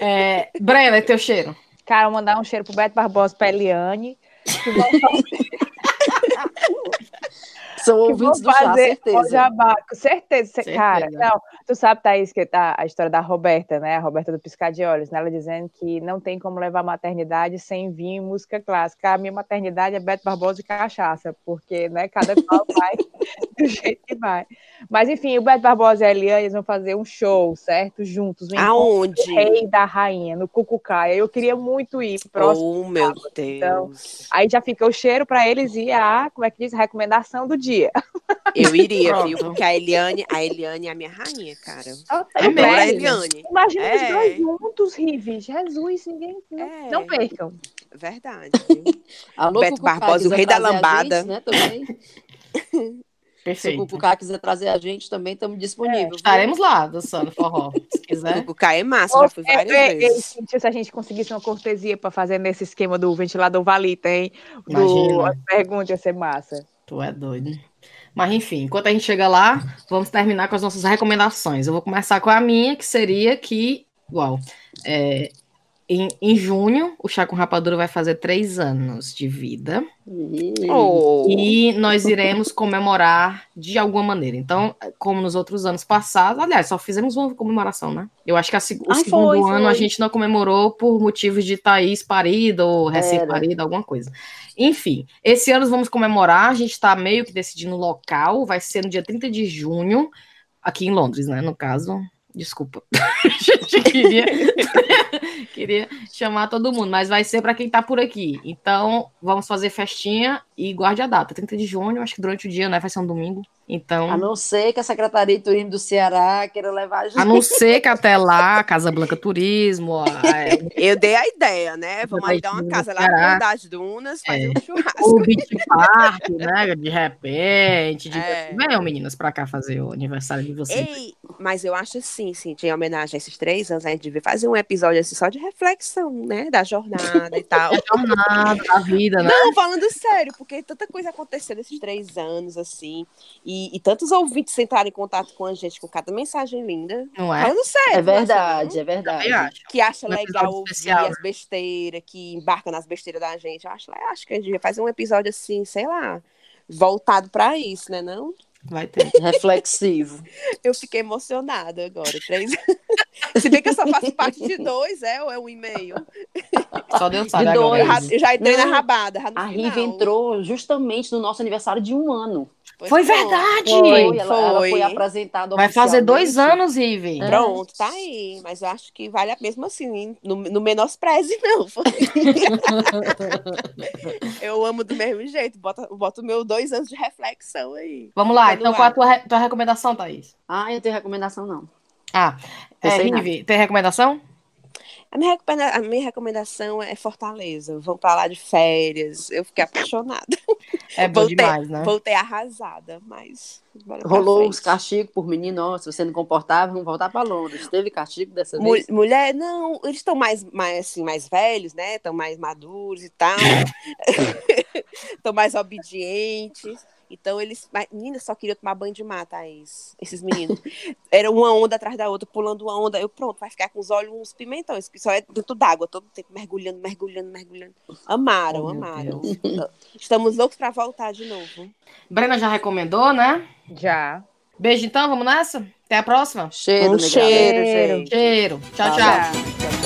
[SPEAKER 1] É, Brena, é teu cheiro.
[SPEAKER 3] Cara, mandar um cheiro pro Beto Barbosa, pra Eliane. *laughs*
[SPEAKER 2] São
[SPEAKER 3] que
[SPEAKER 2] ouvintes
[SPEAKER 3] vão
[SPEAKER 2] do chá,
[SPEAKER 3] fazer o
[SPEAKER 2] certeza.
[SPEAKER 3] jabá. Com certeza,
[SPEAKER 1] Certeza.
[SPEAKER 3] cara. Não, tu sabe, Thaís, que tá a história da Roberta, né? A Roberta do Piscar de Olhos, né? Ela dizendo que não tem como levar maternidade sem vinho e música clássica. A minha maternidade é Beto Barbosa e cachaça, porque, né, cada qual *laughs* vai do jeito que vai. Mas, enfim, o Beto Barbosa e a Eliane vão fazer um show, certo? Juntos. Um
[SPEAKER 4] Aonde?
[SPEAKER 3] rei da rainha, no Cucucaia. Eu queria muito ir próximo.
[SPEAKER 4] Oh, meu
[SPEAKER 3] Então,
[SPEAKER 4] Deus.
[SPEAKER 3] Aí já fica o cheiro para eles e a, como é que diz, a recomendação do dia. *laughs*
[SPEAKER 4] Eu iria,
[SPEAKER 1] Pronto.
[SPEAKER 4] viu? Porque a Eliane, a Eliane é a minha rainha, cara.
[SPEAKER 1] É
[SPEAKER 4] Adoro a? Eliane.
[SPEAKER 3] Imagina
[SPEAKER 4] É.
[SPEAKER 3] os dois juntos, Rive. Jesus, ninguém. Não,
[SPEAKER 4] É.
[SPEAKER 3] não percam.
[SPEAKER 4] Verdade. viu?
[SPEAKER 2] Alô,
[SPEAKER 4] Beto
[SPEAKER 2] Cucucá,
[SPEAKER 4] Barbosa, o rei da lambada.
[SPEAKER 2] gente, né, também. *laughs* Se o
[SPEAKER 1] Perfeito.
[SPEAKER 2] Cucucá quiser trazer a gente, também estamos disponíveis. viu?
[SPEAKER 1] Estaremos lá, dançando forró, se *laughs* quiser.
[SPEAKER 4] O Cuca é massa, já fui várias
[SPEAKER 3] É, é,
[SPEAKER 4] vezes.
[SPEAKER 3] é, se a gente conseguisse uma cortesia para fazer nesse esquema do ventilador valita, hein? Do,
[SPEAKER 1] Imagina.
[SPEAKER 3] as perguntas ia ser massa.
[SPEAKER 1] Tu é doido. Mas enfim, enquanto a gente chega lá, vamos terminar com as nossas recomendações. Eu vou começar com a minha, que seria que, igual, é, em, em junho, o Chá com Rapadura vai fazer três anos de vida.
[SPEAKER 4] Oh.
[SPEAKER 1] E nós iremos comemorar de alguma maneira. Então, como nos outros anos passados, aliás, só fizemos uma comemoração, né? Eu acho que a o
[SPEAKER 2] Ai,
[SPEAKER 1] segundo
[SPEAKER 2] foi,
[SPEAKER 1] ano
[SPEAKER 2] foi.
[SPEAKER 1] a gente não comemorou por motivos de Thaís parida ou recém-parida, alguma coisa. Enfim, esse ano vamos comemorar, a gente está meio que decidindo o local, vai ser no dia 30 de junho, aqui em Londres, né? No caso. Desculpa. *laughs* queria, *laughs* queria chamar todo mundo, mas vai ser para quem tá por aqui. Então, vamos fazer festinha e guarde a data. 30 de junho, acho que durante o dia, né? Vai ser um domingo. Então,
[SPEAKER 2] A não ser que a Secretaria de Turismo do Ceará queira levar a gente.
[SPEAKER 1] a não ser que até lá, Casa Blanca Turismo, a- *laughs*
[SPEAKER 4] Eu dei a ideia, né? Vamos
[SPEAKER 1] Vai
[SPEAKER 4] alugar uma casa lá
[SPEAKER 1] Ceará.
[SPEAKER 4] no das Dunas, fazer
[SPEAKER 1] É.
[SPEAKER 4] um churrasco.
[SPEAKER 1] o Beach Park, né? De repente. De...
[SPEAKER 4] É.
[SPEAKER 1] Venham, meninas, pra cá fazer o aniversário de vocês.
[SPEAKER 4] Ei, mas eu acho assim, sim, em homenagem a esses três anos, a gente devia fazer um episódio assim só de reflexão, né? Da jornada e tal. *laughs*
[SPEAKER 1] Jornada da vida, né?
[SPEAKER 4] Não, falando sério, porque tanta coisa aconteceu nesses três anos, assim, e, e tantos ouvintes entraram em contato com a gente com cada mensagem linda.
[SPEAKER 1] Não é?
[SPEAKER 4] Falando sério.
[SPEAKER 2] É verdade, é verdade.
[SPEAKER 1] Acho.
[SPEAKER 4] Que acha
[SPEAKER 1] Um
[SPEAKER 4] legal ouvir
[SPEAKER 1] especial,
[SPEAKER 4] as besteiras, que embarca nas besteiras da gente. Eu acho, eu acho que a gente devia fazer um episódio assim, sei lá, voltado pra isso, né? Não?
[SPEAKER 1] Vai ter. *laughs*
[SPEAKER 2] Reflexivo.
[SPEAKER 4] Eu fiquei emocionada agora. Três... *laughs* Se bem que eu só faço parte de dois, é? Ou é um e-mail?
[SPEAKER 1] Só Deus sabe
[SPEAKER 2] De.
[SPEAKER 4] Eu,
[SPEAKER 2] dois.
[SPEAKER 4] já- eu já entrei
[SPEAKER 2] Não,
[SPEAKER 4] na rabada.
[SPEAKER 2] A Riva entrou justamente no nosso aniversário de um ano.
[SPEAKER 4] Pois
[SPEAKER 1] Foi verdade!
[SPEAKER 2] Foi, ela, ela
[SPEAKER 4] foi.
[SPEAKER 2] foi apresentada
[SPEAKER 1] Vai fazer dois anos, Rive.
[SPEAKER 2] É.
[SPEAKER 4] Pronto, tá aí. Mas eu acho que vale a mesmo assim. No, no menospreze, não. *laughs* eu amo do mesmo jeito. Bota, bota o meu dois anos de reflexão aí.
[SPEAKER 1] Vamos lá,
[SPEAKER 4] Tá
[SPEAKER 1] então qual a tua, tua recomendação, Thaís?
[SPEAKER 2] Ah, eu não tenho recomendação, não.
[SPEAKER 1] Ah,
[SPEAKER 2] Eu
[SPEAKER 1] é. Rive, tem recomendação?
[SPEAKER 4] A minha, a minha recomendação é Fortaleza. Vão pra lá de férias. Eu fiquei apaixonada.
[SPEAKER 1] É bom
[SPEAKER 4] Voltei,
[SPEAKER 1] demais, né?
[SPEAKER 4] voltei arrasada, mas.
[SPEAKER 2] Rolou os castigos por menino, ó, se você não comportava, vamos voltar para Londres. Teve castigo dessa
[SPEAKER 4] Mu-
[SPEAKER 2] vez?
[SPEAKER 4] mulher, não, eles estão mais, mais, assim, mais velhos, né? Estão mais maduros e tal. *laughs* *laughs* Estão mais obedientes. Então eles. Mas, menina, só queria tomar banho de mar, Thaís. Esses meninos. *laughs* Era uma onda atrás da outra, pulando uma onda. Eu, pronto, vai ficar com os olhos uns pimentões. Que só é dentro d'água, todo tempo mergulhando, mergulhando, mergulhando. Amaram,
[SPEAKER 1] Oh,
[SPEAKER 4] amaram. Estamos loucos pra voltar de novo.
[SPEAKER 1] Brena já recomendou, né?
[SPEAKER 3] Já.
[SPEAKER 1] Beijo então, vamos nessa? Até a próxima.
[SPEAKER 2] Cheiro,
[SPEAKER 4] Um cheiro,
[SPEAKER 3] Cheiro.
[SPEAKER 1] Cheiro. Tchau, tchau.
[SPEAKER 3] Tchau.
[SPEAKER 2] Tchau, tchau.